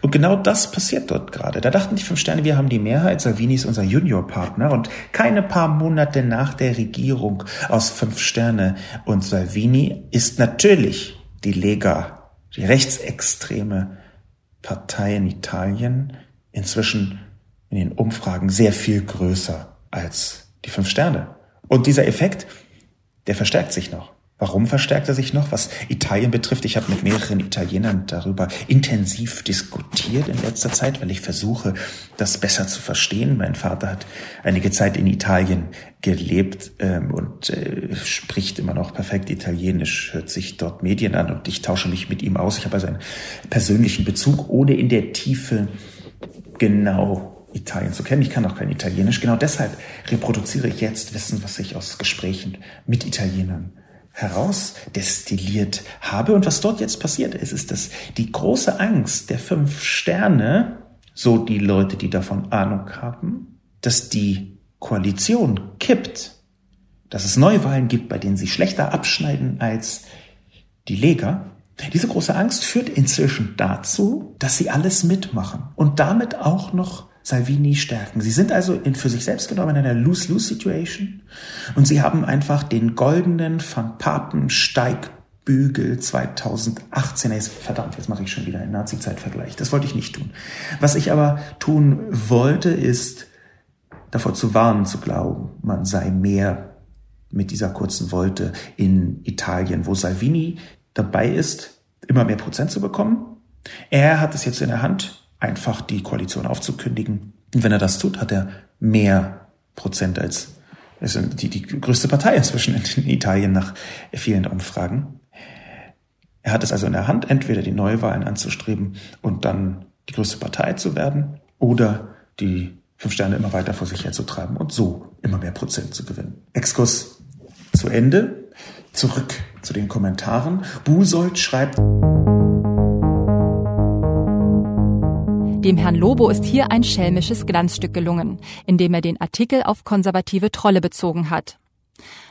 Und genau das passiert dort gerade. Da dachten die fünf Sterne, wir haben die Mehrheit, Salvini ist unser Juniorpartner und keine paar Monate nach der Regierung aus fünf Sterne und Salvini ist natürlich die Lega die rechtsextreme Partei in Italien inzwischen in den Umfragen sehr viel größer als die fünf Sterne. Und dieser Effekt, der verstärkt sich noch. Warum verstärkt er sich noch? Was Italien betrifft, ich habe mit mehreren Italienern darüber intensiv diskutiert in letzter Zeit, weil ich versuche, das besser zu verstehen. Mein Vater hat einige Zeit in Italien gelebt ähm, und äh, spricht immer noch perfekt Italienisch, hört sich dort Medien an und ich tausche mich mit ihm aus. Ich habe also einen persönlichen Bezug, ohne in der Tiefe genau Italien zu kennen. Ich kann auch kein Italienisch. Genau deshalb reproduziere ich jetzt Wissen, was ich aus Gesprächen mit Italienern herausdestilliert habe. Und was dort jetzt passiert ist, ist, dass die große Angst der fünf Sterne, so die Leute, die davon Ahnung haben, dass die Koalition kippt, dass es Neuwahlen gibt, bei denen sie schlechter abschneiden als die Lega. Diese große Angst führt inzwischen dazu, dass sie alles mitmachen und damit auch noch Salvini stärken. Sie sind also in, für sich selbst genommen in einer Lose-Lose-Situation und sie haben einfach den goldenen Van Papen Steigbügel 2018, jetzt, verdammt, jetzt mache ich schon wieder einen Nazi-Zeitvergleich. Das wollte ich nicht tun. Was ich aber tun wollte, ist davor zu warnen, zu glauben, man sei mehr mit dieser kurzen Wolte in Italien, wo Salvini dabei ist, immer mehr Prozent zu bekommen. Er hat es jetzt in der Hand, einfach die Koalition aufzukündigen. Und wenn er das tut, hat er mehr Prozent als es die, die größte Partei inzwischen in Italien nach vielen Umfragen. Er hat es also in der Hand, entweder die Neuwahlen anzustreben und dann die größte Partei zu werden oder die fünf Sterne immer weiter vor sich herzutreiben und so immer mehr Prozent zu gewinnen. Exkurs zu Ende. Zurück zu den Kommentaren. Busold schreibt, Dem Herrn Lobo ist hier ein schelmisches Glanzstück gelungen, indem er den Artikel auf konservative Trolle bezogen hat.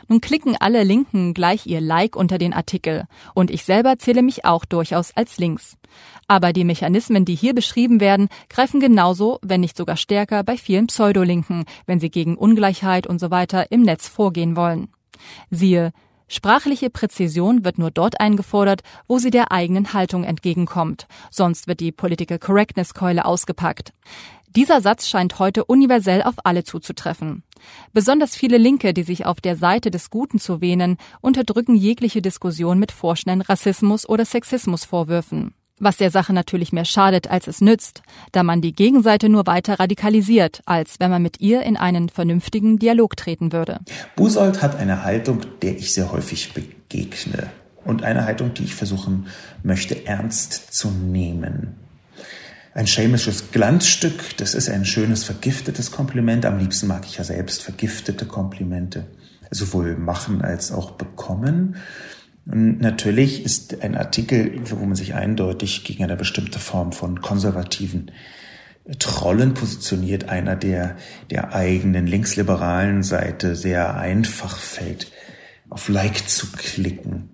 Nun klicken alle Linken gleich ihr Like unter den Artikel, und ich selber zähle mich auch durchaus als links. Aber die Mechanismen, die hier beschrieben werden, greifen genauso, wenn nicht sogar stärker, bei vielen Pseudolinken, wenn sie gegen Ungleichheit und so weiter im Netz vorgehen wollen. Siehe Sprachliche Präzision wird nur dort eingefordert, wo sie der eigenen Haltung entgegenkommt. Sonst wird die Political Correctness Keule ausgepackt. Dieser Satz scheint heute universell auf alle zuzutreffen. Besonders viele Linke, die sich auf der Seite des Guten zu wähnen, unterdrücken jegliche Diskussion mit vorschnellen Rassismus- oder Sexismusvorwürfen was der Sache natürlich mehr schadet, als es nützt, da man die Gegenseite nur weiter radikalisiert, als wenn man mit ihr in einen vernünftigen Dialog treten würde. Busold hat eine Haltung, der ich sehr häufig begegne und eine Haltung, die ich versuchen möchte ernst zu nehmen. Ein schelmisches Glanzstück, das ist ein schönes vergiftetes Kompliment. Am liebsten mag ich ja selbst vergiftete Komplimente, sowohl machen als auch bekommen. Natürlich ist ein Artikel, wo man sich eindeutig gegen eine bestimmte Form von konservativen Trollen positioniert, einer, der der eigenen linksliberalen Seite sehr einfach fällt, auf Like zu klicken.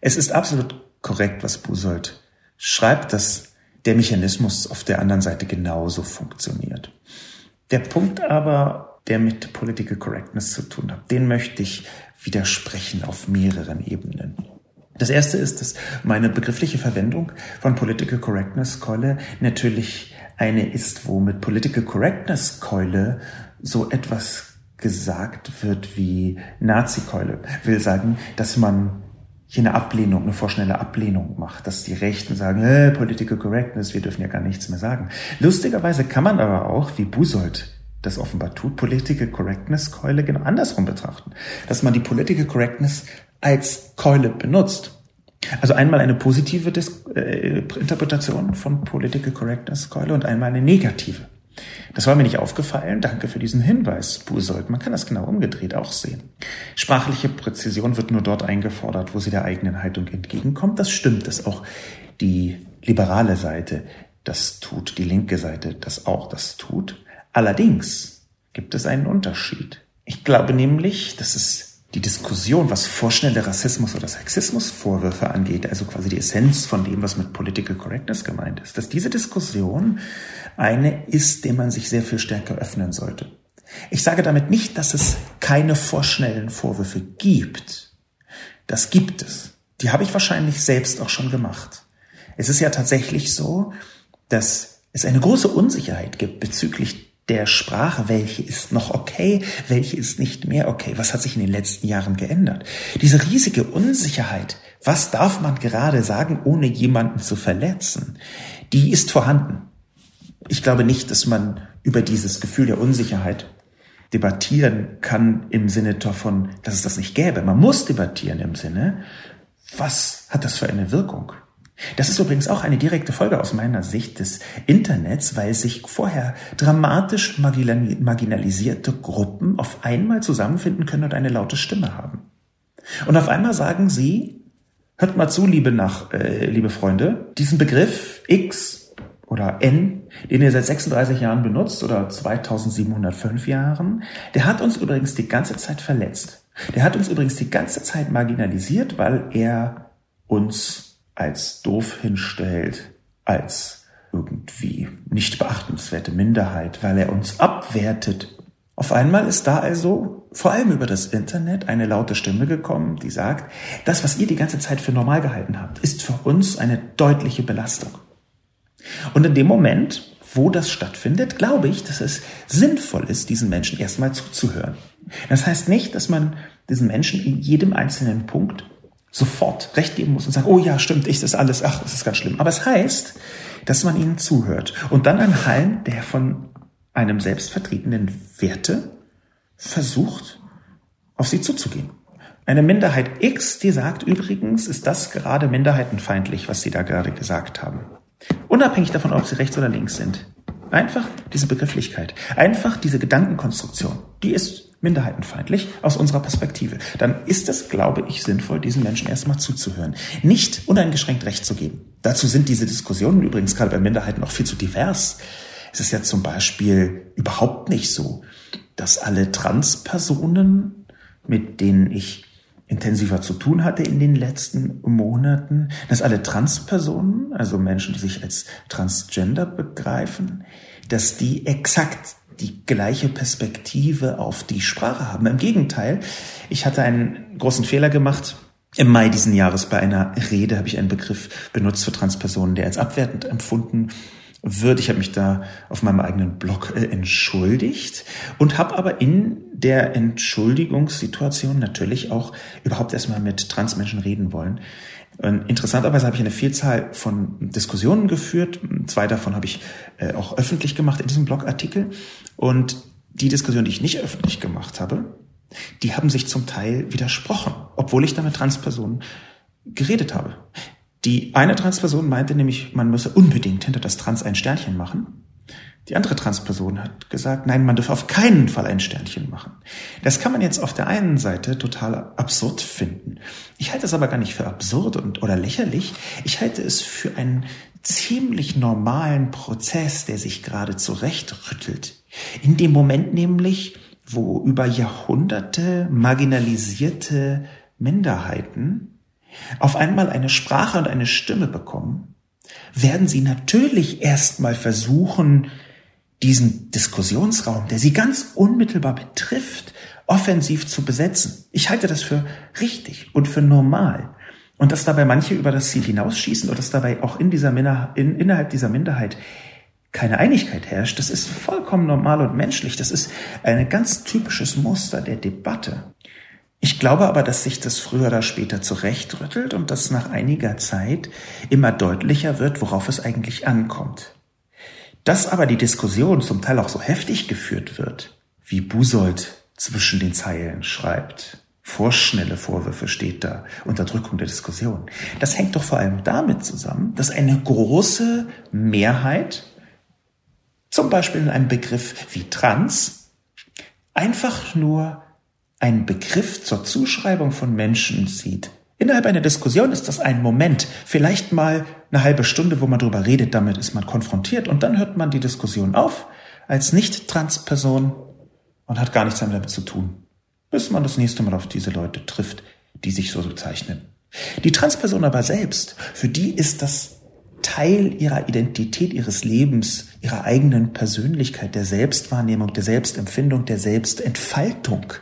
Es ist absolut korrekt, was Busold schreibt, dass der Mechanismus auf der anderen Seite genauso funktioniert. Der Punkt aber, der mit Political Correctness zu tun hat, den möchte ich widersprechen auf mehreren Ebenen. Das erste ist, dass meine begriffliche Verwendung von Political Correctness Keule natürlich eine ist, wo mit Political Correctness Keule so etwas gesagt wird wie Nazi-Keule. Will sagen, dass man hier eine Ablehnung, eine vorschnelle Ablehnung macht, dass die Rechten sagen, äh, Political Correctness, wir dürfen ja gar nichts mehr sagen. Lustigerweise kann man aber auch, wie Busold das offenbar tut, Political Correctness Keule genau andersrum betrachten. Dass man die Political Correctness als Keule benutzt. Also einmal eine positive Dis äh, Interpretation von Political Correctness Keule und einmal eine negative. Das war mir nicht aufgefallen. Danke für diesen Hinweis, Busold. Man kann das genau umgedreht auch sehen. Sprachliche Präzision wird nur dort eingefordert, wo sie der eigenen Haltung entgegenkommt. Das stimmt, dass auch die liberale Seite das tut, die linke Seite das auch das tut. Allerdings gibt es einen Unterschied. Ich glaube nämlich, dass es die Diskussion, was vorschnelle Rassismus oder Sexismusvorwürfe angeht, also quasi die Essenz von dem, was mit Political Correctness gemeint ist, dass diese Diskussion eine ist, dem man sich sehr viel stärker öffnen sollte. Ich sage damit nicht, dass es keine vorschnellen Vorwürfe gibt. Das gibt es. Die habe ich wahrscheinlich selbst auch schon gemacht. Es ist ja tatsächlich so, dass es eine große Unsicherheit gibt bezüglich der Sprache, welche ist noch okay, welche ist nicht mehr okay, was hat sich in den letzten Jahren geändert. Diese riesige Unsicherheit, was darf man gerade sagen, ohne jemanden zu verletzen, die ist vorhanden. Ich glaube nicht, dass man über dieses Gefühl der Unsicherheit debattieren kann im Sinne davon, dass es das nicht gäbe. Man muss debattieren im Sinne, was hat das für eine Wirkung? Das ist übrigens auch eine direkte Folge aus meiner Sicht des Internets, weil sich vorher dramatisch marginalisierte Gruppen auf einmal zusammenfinden können und eine laute Stimme haben. Und auf einmal sagen sie, hört mal zu, liebe nach, äh, liebe Freunde, diesen Begriff X oder N, den ihr seit 36 Jahren benutzt oder 2705 Jahren, der hat uns übrigens die ganze Zeit verletzt. Der hat uns übrigens die ganze Zeit marginalisiert, weil er uns als doof hinstellt, als irgendwie nicht beachtenswerte Minderheit, weil er uns abwertet. Auf einmal ist da also vor allem über das Internet eine laute Stimme gekommen, die sagt, das, was ihr die ganze Zeit für normal gehalten habt, ist für uns eine deutliche Belastung. Und in dem Moment, wo das stattfindet, glaube ich, dass es sinnvoll ist, diesen Menschen erstmal zuzuhören. Das heißt nicht, dass man diesen Menschen in jedem einzelnen Punkt sofort recht geben muss und sagen, oh ja, stimmt, ich das alles, ach, das ist ganz schlimm. Aber es heißt, dass man ihnen zuhört und dann anhand der von einem selbst vertretenen Werte versucht, auf sie zuzugehen. Eine Minderheit X, die sagt übrigens, ist das gerade minderheitenfeindlich, was Sie da gerade gesagt haben. Unabhängig davon, ob Sie rechts oder links sind. Einfach diese Begrifflichkeit, einfach diese Gedankenkonstruktion, die ist minderheitenfeindlich aus unserer Perspektive, dann ist es, glaube ich, sinnvoll, diesen Menschen erstmal zuzuhören. Nicht uneingeschränkt Recht zu geben. Dazu sind diese Diskussionen übrigens gerade bei Minderheiten auch viel zu divers. Es ist ja zum Beispiel überhaupt nicht so, dass alle Transpersonen, mit denen ich intensiver zu tun hatte in den letzten Monaten, dass alle Transpersonen, also Menschen, die sich als Transgender begreifen, dass die exakt die gleiche Perspektive auf die Sprache haben. Im Gegenteil, ich hatte einen großen Fehler gemacht. Im Mai diesen Jahres bei einer Rede habe ich einen Begriff benutzt für Transpersonen, der als abwertend empfunden wird. Ich habe mich da auf meinem eigenen Blog äh, entschuldigt und habe aber in der Entschuldigungssituation natürlich auch überhaupt erstmal mit Transmenschen reden wollen. Und interessanterweise habe ich eine Vielzahl von Diskussionen geführt. Zwei davon habe ich äh, auch öffentlich gemacht in diesem Blogartikel. Und die Diskussion, die ich nicht öffentlich gemacht habe, die haben sich zum Teil widersprochen, obwohl ich da mit Transpersonen geredet habe. Die eine Transperson meinte nämlich, man müsse unbedingt hinter das Trans ein Sternchen machen. Die andere Transperson hat gesagt, nein, man dürfe auf keinen Fall ein Sternchen machen. Das kann man jetzt auf der einen Seite total absurd finden. Ich halte es aber gar nicht für absurd und, oder lächerlich. Ich halte es für einen ziemlich normalen Prozess, der sich gerade zurechtrüttelt. In dem Moment nämlich, wo über Jahrhunderte marginalisierte Minderheiten auf einmal eine Sprache und eine Stimme bekommen, werden sie natürlich erstmal versuchen, diesen Diskussionsraum, der sie ganz unmittelbar betrifft, offensiv zu besetzen. Ich halte das für richtig und für normal. Und dass dabei manche über das Ziel hinausschießen oder dass dabei auch in dieser Minder, in, innerhalb dieser Minderheit keine Einigkeit herrscht, das ist vollkommen normal und menschlich. Das ist ein ganz typisches Muster der Debatte. Ich glaube aber, dass sich das früher oder später zurechtrüttelt und dass nach einiger Zeit immer deutlicher wird, worauf es eigentlich ankommt. Dass aber die Diskussion zum Teil auch so heftig geführt wird, wie Busold zwischen den Zeilen schreibt, vorschnelle Vorwürfe steht da, Unterdrückung der Diskussion. Das hängt doch vor allem damit zusammen, dass eine große Mehrheit, zum Beispiel in einem Begriff wie Trans, einfach nur einen Begriff zur Zuschreibung von Menschen sieht. Innerhalb einer Diskussion ist das ein Moment, vielleicht mal eine halbe Stunde, wo man drüber redet, damit ist man konfrontiert und dann hört man die Diskussion auf als Nicht-Trans-Person und hat gar nichts damit zu tun, bis man das nächste Mal auf diese Leute trifft, die sich so bezeichnen. Die Transperson aber selbst, für die ist das Teil ihrer Identität, ihres Lebens, ihrer eigenen Persönlichkeit, der Selbstwahrnehmung, der Selbstempfindung, der Selbstentfaltung.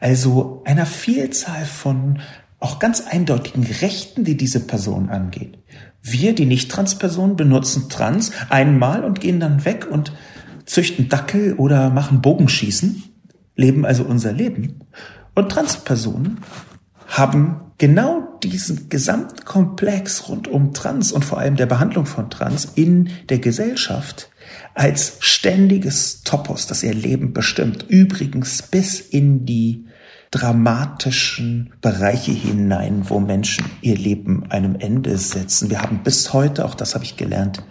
Also einer Vielzahl von auch ganz eindeutigen Rechten, die diese Person angeht. Wir, die Nicht-Trans-Personen, benutzen Trans einmal und gehen dann weg und züchten Dackel oder machen Bogenschießen, leben also unser Leben. Und Transpersonen haben genau diesen gesamten Komplex rund um Trans und vor allem der Behandlung von Trans in der Gesellschaft als ständiges Topos, das ihr Leben bestimmt. Übrigens bis in die dramatischen Bereiche hinein, wo Menschen ihr Leben einem Ende setzen. Wir haben bis heute, auch das habe ich gelernt,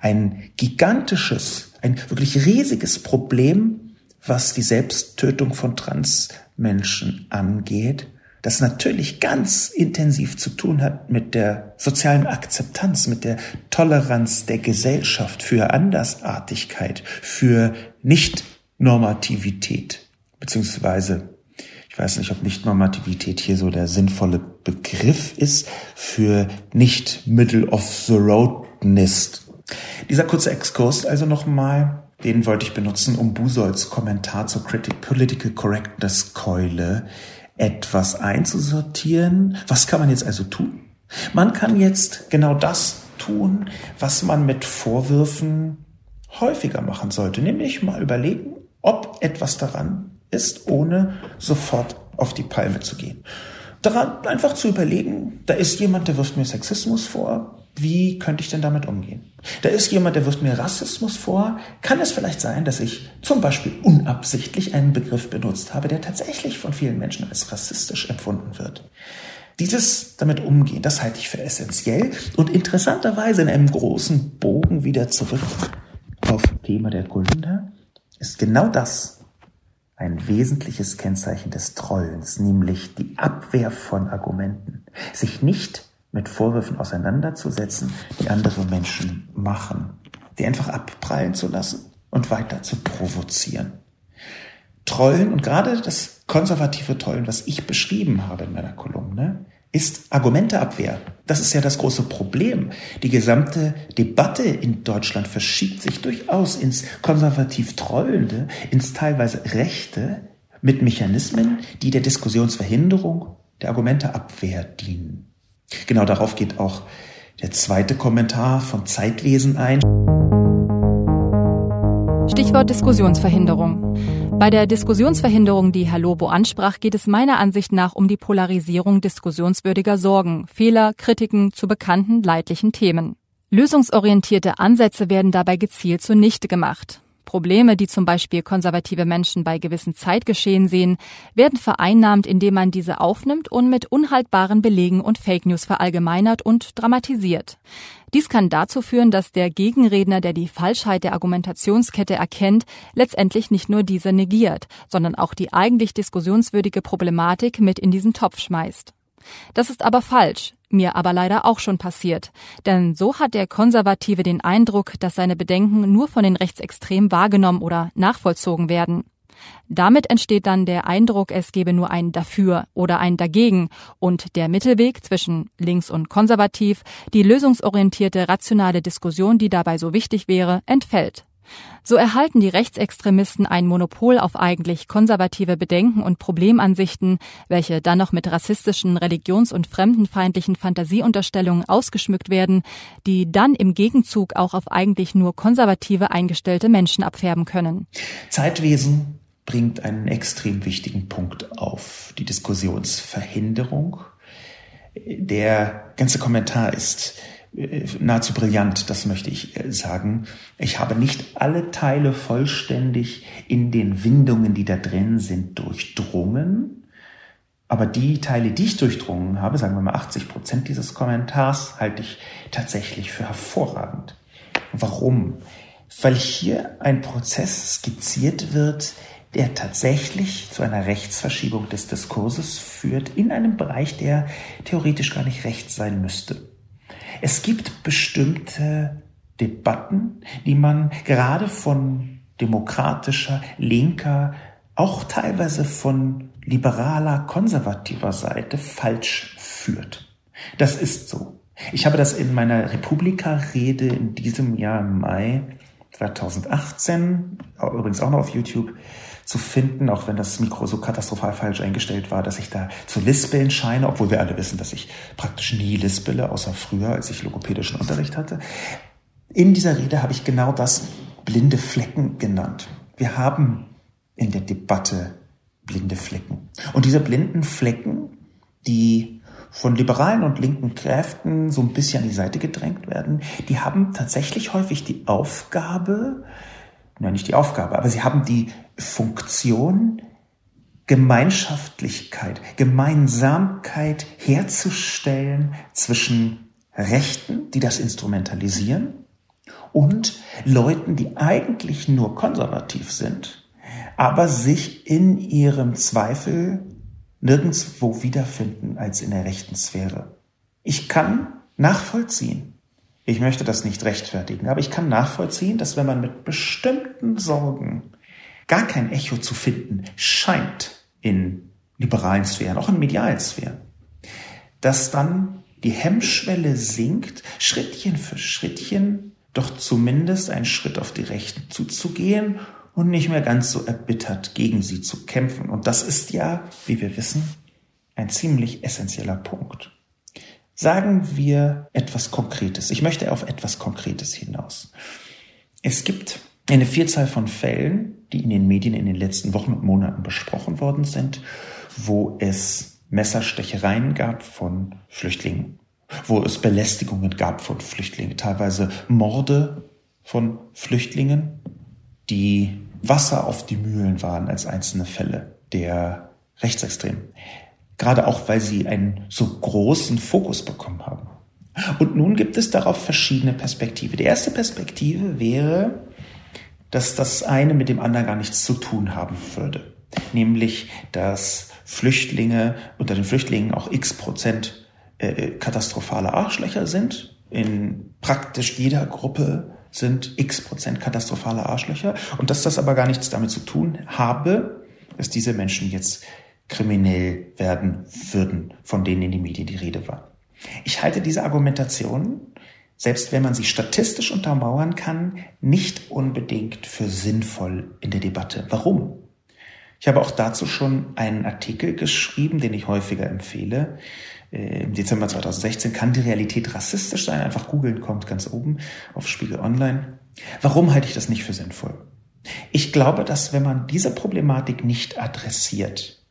ein gigantisches, ein wirklich riesiges Problem, was die Selbsttötung von Transmenschen angeht, das natürlich ganz intensiv zu tun hat mit der sozialen Akzeptanz, mit der Toleranz der Gesellschaft für Andersartigkeit, für Nicht-Normativität, beziehungsweise ich weiß nicht, ob Nicht-Normativität hier so der sinnvolle Begriff ist für nicht Middle of the Roadness. Dieser kurze Exkurs also nochmal, den wollte ich benutzen, um Busols Kommentar zur Political Correctness Keule etwas einzusortieren. Was kann man jetzt also tun? Man kann jetzt genau das tun, was man mit Vorwürfen häufiger machen sollte, nämlich mal überlegen, ob etwas daran ist, ohne sofort auf die Palme zu gehen. Daran einfach zu überlegen, da ist jemand, der wirft mir Sexismus vor, wie könnte ich denn damit umgehen? Da ist jemand, der wirft mir Rassismus vor. Kann es vielleicht sein, dass ich zum Beispiel unabsichtlich einen Begriff benutzt habe, der tatsächlich von vielen Menschen als rassistisch empfunden wird? Dieses damit umgehen, das halte ich für essentiell und interessanterweise in einem großen Bogen wieder zurück auf Thema der Kunde ist genau das ein wesentliches Kennzeichen des Trollens, nämlich die Abwehr von Argumenten, sich nicht mit Vorwürfen auseinanderzusetzen, die andere Menschen machen, die einfach abprallen zu lassen und weiter zu provozieren. Trollen und gerade das konservative Trollen, was ich beschrieben habe in meiner Kolumne, ist Argumenteabwehr. Das ist ja das große Problem. Die gesamte Debatte in Deutschland verschiebt sich durchaus ins konservativ Trollende, ins teilweise Rechte mit Mechanismen, die der Diskussionsverhinderung, der Argumenteabwehr dienen. Genau darauf geht auch der zweite Kommentar von Zeitwesen ein. Stichwort Diskussionsverhinderung. Bei der Diskussionsverhinderung, die Herr Lobo ansprach, geht es meiner Ansicht nach um die Polarisierung diskussionswürdiger Sorgen, Fehler, Kritiken zu bekannten leidlichen Themen. Lösungsorientierte Ansätze werden dabei gezielt zunichte gemacht. Probleme, die zum Beispiel konservative Menschen bei gewissen Zeitgeschehen sehen, werden vereinnahmt, indem man diese aufnimmt und mit unhaltbaren Belegen und Fake News verallgemeinert und dramatisiert. Dies kann dazu führen, dass der Gegenredner, der die Falschheit der Argumentationskette erkennt, letztendlich nicht nur diese negiert, sondern auch die eigentlich diskussionswürdige Problematik mit in diesen Topf schmeißt. Das ist aber falsch, mir aber leider auch schon passiert. Denn so hat der Konservative den Eindruck, dass seine Bedenken nur von den Rechtsextremen wahrgenommen oder nachvollzogen werden. Damit entsteht dann der Eindruck, es gebe nur ein Dafür oder ein Dagegen und der Mittelweg zwischen links und konservativ, die lösungsorientierte rationale Diskussion, die dabei so wichtig wäre, entfällt. So erhalten die Rechtsextremisten ein Monopol auf eigentlich konservative Bedenken und Problemansichten, welche dann noch mit rassistischen, religions- und fremdenfeindlichen Fantasieunterstellungen ausgeschmückt werden, die dann im Gegenzug auch auf eigentlich nur konservative eingestellte Menschen abfärben können. Zeitwesen bringt einen extrem wichtigen Punkt auf, die Diskussionsverhinderung. Der ganze Kommentar ist äh, nahezu brillant, das möchte ich äh, sagen. Ich habe nicht alle Teile vollständig in den Windungen, die da drin sind, durchdrungen. Aber die Teile, die ich durchdrungen habe, sagen wir mal 80 Prozent dieses Kommentars, halte ich tatsächlich für hervorragend. Warum? Weil hier ein Prozess skizziert wird, der tatsächlich zu einer Rechtsverschiebung des Diskurses führt in einem Bereich, der theoretisch gar nicht rechts sein müsste. Es gibt bestimmte Debatten, die man gerade von demokratischer, linker, auch teilweise von liberaler, konservativer Seite falsch führt. Das ist so. Ich habe das in meiner Republika-Rede in diesem Jahr im Mai 2018, übrigens auch noch auf YouTube, zu finden, auch wenn das Mikro so katastrophal falsch eingestellt war, dass ich da zu lispeln scheine, obwohl wir alle wissen, dass ich praktisch nie lispele, außer früher, als ich logopädischen Unterricht hatte. In dieser Rede habe ich genau das blinde Flecken genannt. Wir haben in der Debatte blinde Flecken. Und diese blinden Flecken, die von liberalen und linken Kräften so ein bisschen an die Seite gedrängt werden, die haben tatsächlich häufig die Aufgabe, na nicht die Aufgabe, aber sie haben die Funktion, Gemeinschaftlichkeit, Gemeinsamkeit herzustellen zwischen Rechten, die das instrumentalisieren, und Leuten, die eigentlich nur konservativ sind, aber sich in ihrem Zweifel nirgendswo wiederfinden als in der rechten Sphäre. Ich kann nachvollziehen, ich möchte das nicht rechtfertigen, aber ich kann nachvollziehen, dass wenn man mit bestimmten Sorgen gar kein Echo zu finden scheint in liberalen Sphären, auch in medialen Sphären, dass dann die Hemmschwelle sinkt, Schrittchen für Schrittchen doch zumindest einen Schritt auf die Rechten zuzugehen und nicht mehr ganz so erbittert gegen sie zu kämpfen. Und das ist ja, wie wir wissen, ein ziemlich essentieller Punkt. Sagen wir etwas Konkretes. Ich möchte auf etwas Konkretes hinaus. Es gibt eine Vielzahl von Fällen, die in den Medien in den letzten Wochen und Monaten besprochen worden sind, wo es Messerstechereien gab von Flüchtlingen, wo es Belästigungen gab von Flüchtlingen, teilweise Morde von Flüchtlingen, die Wasser auf die Mühlen waren als einzelne Fälle der Rechtsextremen. Gerade auch, weil sie einen so großen Fokus bekommen haben. Und nun gibt es darauf verschiedene Perspektiven. Die erste Perspektive wäre, dass das eine mit dem anderen gar nichts zu tun haben würde. Nämlich, dass Flüchtlinge unter den Flüchtlingen auch x Prozent äh, katastrophale Arschlöcher sind. In praktisch jeder Gruppe sind x Prozent katastrophale Arschlöcher und dass das aber gar nichts damit zu tun habe, dass diese Menschen jetzt kriminell werden würden, von denen in die Medien die Rede war. Ich halte diese Argumentation, selbst wenn man sie statistisch untermauern kann, nicht unbedingt für sinnvoll in der Debatte. Warum? Ich habe auch dazu schon einen Artikel geschrieben, den ich häufiger empfehle. Äh, Im Dezember 2016 kann die Realität rassistisch sein. Einfach googeln kommt ganz oben auf Spiegel Online. Warum halte ich das nicht für sinnvoll? Ich glaube, dass wenn man diese Problematik nicht adressiert,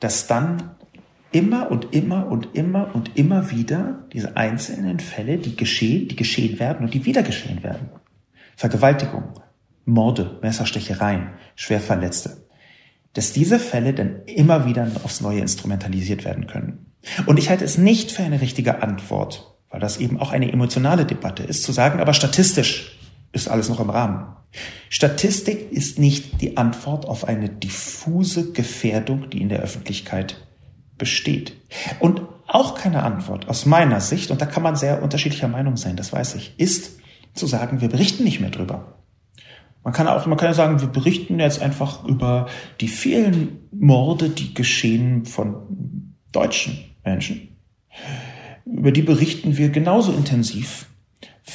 dass dann immer und immer und immer und immer wieder diese einzelnen Fälle, die geschehen, die geschehen werden und die wieder geschehen werden. Vergewaltigung, Morde, Messerstechereien, Schwerverletzte. Dass diese Fälle dann immer wieder aufs Neue instrumentalisiert werden können. Und ich halte es nicht für eine richtige Antwort, weil das eben auch eine emotionale Debatte ist, zu sagen, aber statistisch ist alles noch im Rahmen. Statistik ist nicht die Antwort auf eine diffuse Gefährdung, die in der Öffentlichkeit besteht. Und auch keine Antwort aus meiner Sicht, und da kann man sehr unterschiedlicher Meinung sein, das weiß ich, ist zu sagen, wir berichten nicht mehr drüber. Man kann auch, man kann ja sagen, wir berichten jetzt einfach über die vielen Morde, die geschehen von deutschen Menschen. Über die berichten wir genauso intensiv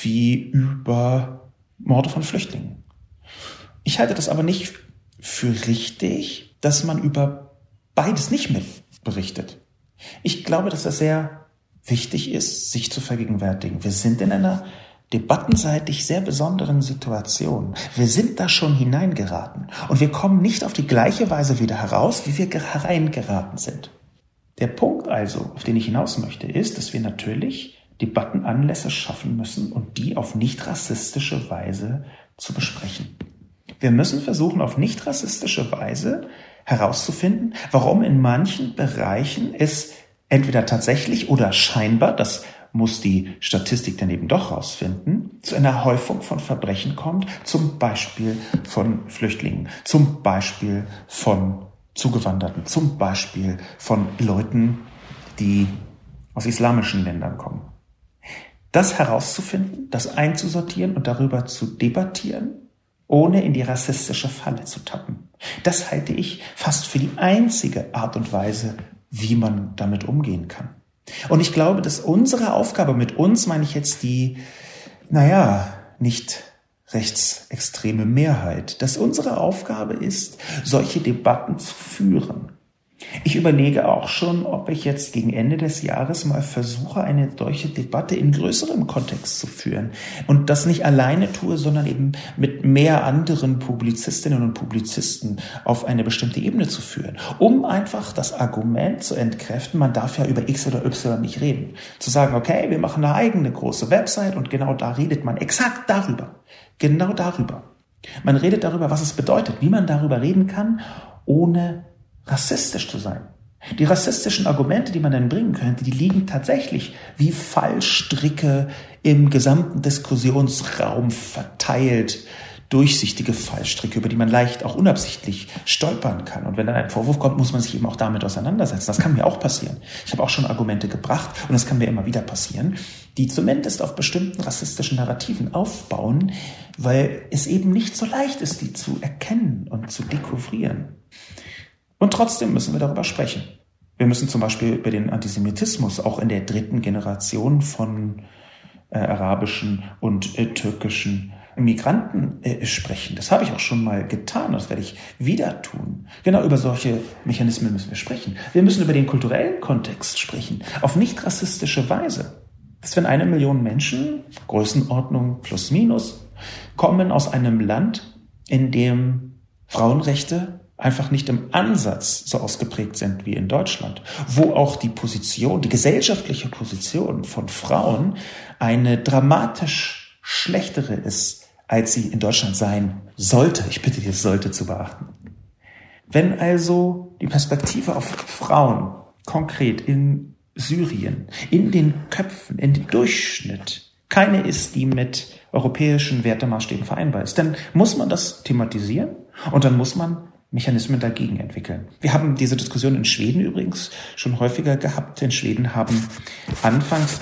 wie über Morde von Flüchtlingen. Ich halte das aber nicht für richtig, dass man über beides nicht mehr berichtet. Ich glaube, dass das sehr wichtig ist, sich zu vergegenwärtigen. Wir sind in einer debattenseitig sehr besonderen Situation. Wir sind da schon hineingeraten und wir kommen nicht auf die gleiche Weise wieder heraus, wie wir hereingeraten sind. Der Punkt also, auf den ich hinaus möchte, ist, dass wir natürlich Debattenanlässe schaffen müssen und die auf nicht rassistische Weise zu besprechen. Wir müssen versuchen, auf nicht rassistische Weise herauszufinden, warum in manchen Bereichen es entweder tatsächlich oder scheinbar, das muss die Statistik dann eben doch rausfinden, zu einer Häufung von Verbrechen kommt, zum Beispiel von Flüchtlingen, zum Beispiel von Zugewanderten, zum Beispiel von Leuten, die aus islamischen Ländern kommen. Das herauszufinden, das einzusortieren und darüber zu debattieren, ohne in die rassistische Falle zu tappen. Das halte ich fast für die einzige Art und Weise, wie man damit umgehen kann. Und ich glaube, dass unsere Aufgabe mit uns, meine ich jetzt die, naja, nicht rechtsextreme Mehrheit, dass unsere Aufgabe ist, solche Debatten zu führen. Ich überlege auch schon, ob ich jetzt gegen Ende des Jahres mal versuche, eine solche Debatte in größerem Kontext zu führen und das nicht alleine tue, sondern eben mit mehr anderen Publizistinnen und Publizisten auf eine bestimmte Ebene zu führen, um einfach das Argument zu entkräften, man darf ja über X oder Y nicht reden. Zu sagen, okay, wir machen eine eigene große Website und genau da redet man exakt darüber. Genau darüber. Man redet darüber, was es bedeutet, wie man darüber reden kann, ohne rassistisch zu sein. Die rassistischen Argumente, die man dann bringen könnte, die liegen tatsächlich wie Fallstricke im gesamten Diskussionsraum verteilt, durchsichtige Fallstricke, über die man leicht auch unabsichtlich stolpern kann. Und wenn dann ein Vorwurf kommt, muss man sich eben auch damit auseinandersetzen. Das kann mir auch passieren. Ich habe auch schon Argumente gebracht und das kann mir immer wieder passieren, die zumindest auf bestimmten rassistischen Narrativen aufbauen, weil es eben nicht so leicht ist, die zu erkennen und zu dekouvrieren. Und trotzdem müssen wir darüber sprechen. Wir müssen zum Beispiel über den Antisemitismus auch in der dritten Generation von äh, arabischen und äh, türkischen Migranten äh, sprechen. Das habe ich auch schon mal getan, das werde ich wieder tun. Genau über solche Mechanismen müssen wir sprechen. Wir müssen über den kulturellen Kontext sprechen, auf nicht rassistische Weise. Dass wenn eine Million Menschen, Größenordnung plus minus, kommen aus einem Land, in dem Frauenrechte einfach nicht im Ansatz so ausgeprägt sind wie in Deutschland, wo auch die Position, die gesellschaftliche Position von Frauen eine dramatisch schlechtere ist, als sie in Deutschland sein sollte. Ich bitte dir, sollte zu beachten. Wenn also die Perspektive auf Frauen konkret in Syrien, in den Köpfen, in den Durchschnitt keine ist, die mit europäischen Wertemaßstäben vereinbar ist, dann muss man das thematisieren und dann muss man Mechanismen dagegen entwickeln. Wir haben diese Diskussion in Schweden übrigens schon häufiger gehabt. In Schweden haben anfangs,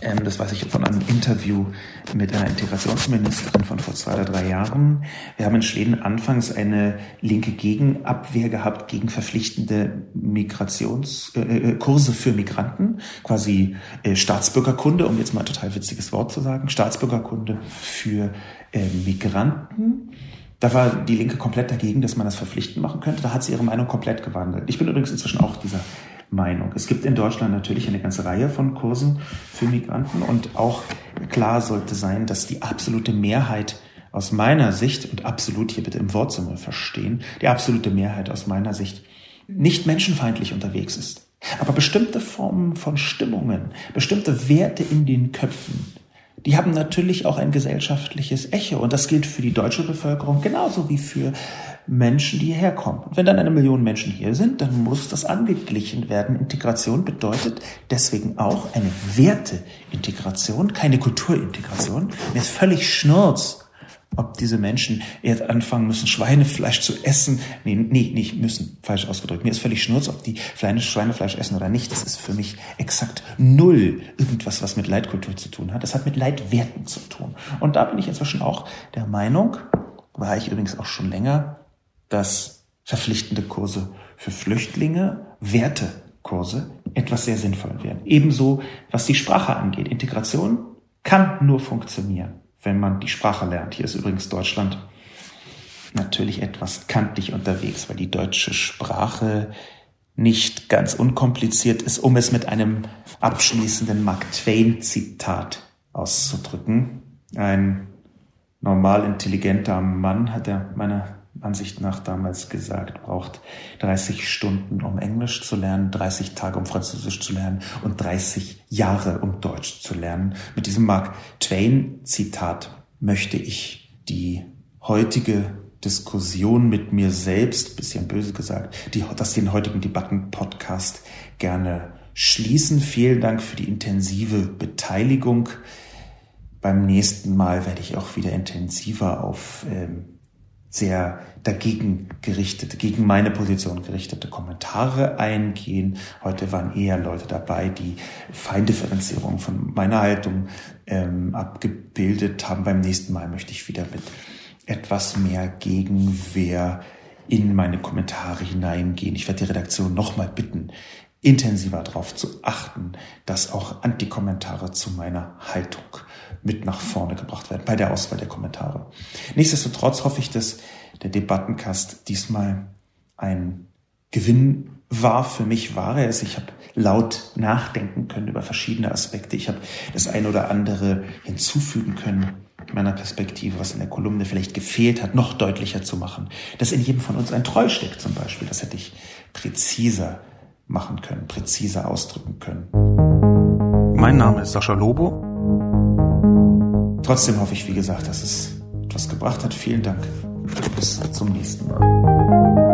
ähm, das weiß ich von einem Interview mit einer Integrationsministerin von vor zwei oder drei Jahren, wir haben in Schweden anfangs eine linke Gegenabwehr gehabt gegen verpflichtende Migrationskurse äh, äh für Migranten, quasi äh, Staatsbürgerkunde, um jetzt mal ein total witziges Wort zu sagen, Staatsbürgerkunde für äh, Migranten da war die Linke komplett dagegen, dass man das verpflichtend machen könnte. Da hat sie ihre Meinung komplett gewandelt. Ich bin übrigens inzwischen auch dieser Meinung. Es gibt in Deutschland natürlich eine ganze Reihe von Kursen für Migranten und auch klar sollte sein, dass die absolute Mehrheit aus meiner Sicht, und absolut hier bitte im Wortsumme verstehen, die absolute Mehrheit aus meiner Sicht nicht menschenfeindlich unterwegs ist. Aber bestimmte Formen von Stimmungen, bestimmte Werte in den Köpfen, die haben natürlich auch ein gesellschaftliches Echo. Und das gilt für die deutsche Bevölkerung genauso wie für Menschen, die hierher kommen. Und wenn dann eine Million Menschen hier sind, dann muss das angeglichen werden. Integration bedeutet deswegen auch eine Werteintegration, keine Kulturintegration. Mir ist völlig schnurz, ob diese Menschen jetzt anfangen müssen, Schweinefleisch zu essen. Nee, nee, nicht müssen, falsch ausgedrückt. Mir ist völlig schnurz, ob die Schweinefleisch essen oder nicht. Das ist für mich exakt null irgendwas, was mit Leitkultur zu tun hat. Das hat mit Leitwerten zu tun. Und da bin ich inzwischen auch der Meinung, war ich übrigens auch schon länger, dass verpflichtende Kurse für Flüchtlinge, Wertekurse, etwas sehr sinnvoll wären. Ebenso, was die Sprache angeht. Integration kann nur funktionieren wenn man die Sprache lernt. Hier ist übrigens Deutschland natürlich etwas kantig unterwegs, weil die deutsche Sprache nicht ganz unkompliziert ist, um es mit einem abschließenden Mark Twain-Zitat auszudrücken. Ein normal intelligenter Mann, hat er meiner Ansicht nach damals gesagt, braucht 30 Stunden, um Englisch zu lernen, 30 Tage, um Französisch zu lernen und 30 Jahre, um Deutsch zu lernen. Mit diesem Mark Twain-Zitat möchte ich die heutige Diskussion mit mir selbst, bisschen böse gesagt, die, das den heutigen Debatten-Podcast gerne schließen. Vielen Dank für die intensive Beteiligung. Beim nächsten Mal werde ich auch wieder intensiver auf ähm, sehr dagegen gerichtete, gegen meine Position gerichtete Kommentare eingehen. Heute waren eher Leute dabei, die Feindifferenzierung von meiner Haltung ähm, abgebildet haben. Beim nächsten Mal möchte ich wieder mit etwas mehr Gegenwehr in meine Kommentare hineingehen. Ich werde die Redaktion nochmal bitten, intensiver darauf zu achten, dass auch Antikommentare zu meiner Haltung mit nach vorne gebracht werden bei der Auswahl der Kommentare. Nichtsdestotrotz hoffe ich, dass der Debattencast diesmal ein Gewinn war für mich, war er es. Ich habe laut nachdenken können über verschiedene Aspekte. Ich habe das eine oder andere hinzufügen können meiner Perspektive, was in der Kolumne vielleicht gefehlt hat, noch deutlicher zu machen. Dass in jedem von uns ein Treu steckt zum Beispiel. Das hätte ich präziser machen können, präziser ausdrücken können. Mein Name ist Sascha Lobo. Trotzdem hoffe ich, wie gesagt, dass es etwas gebracht hat. Vielen Dank. Bis zum nächsten Mal.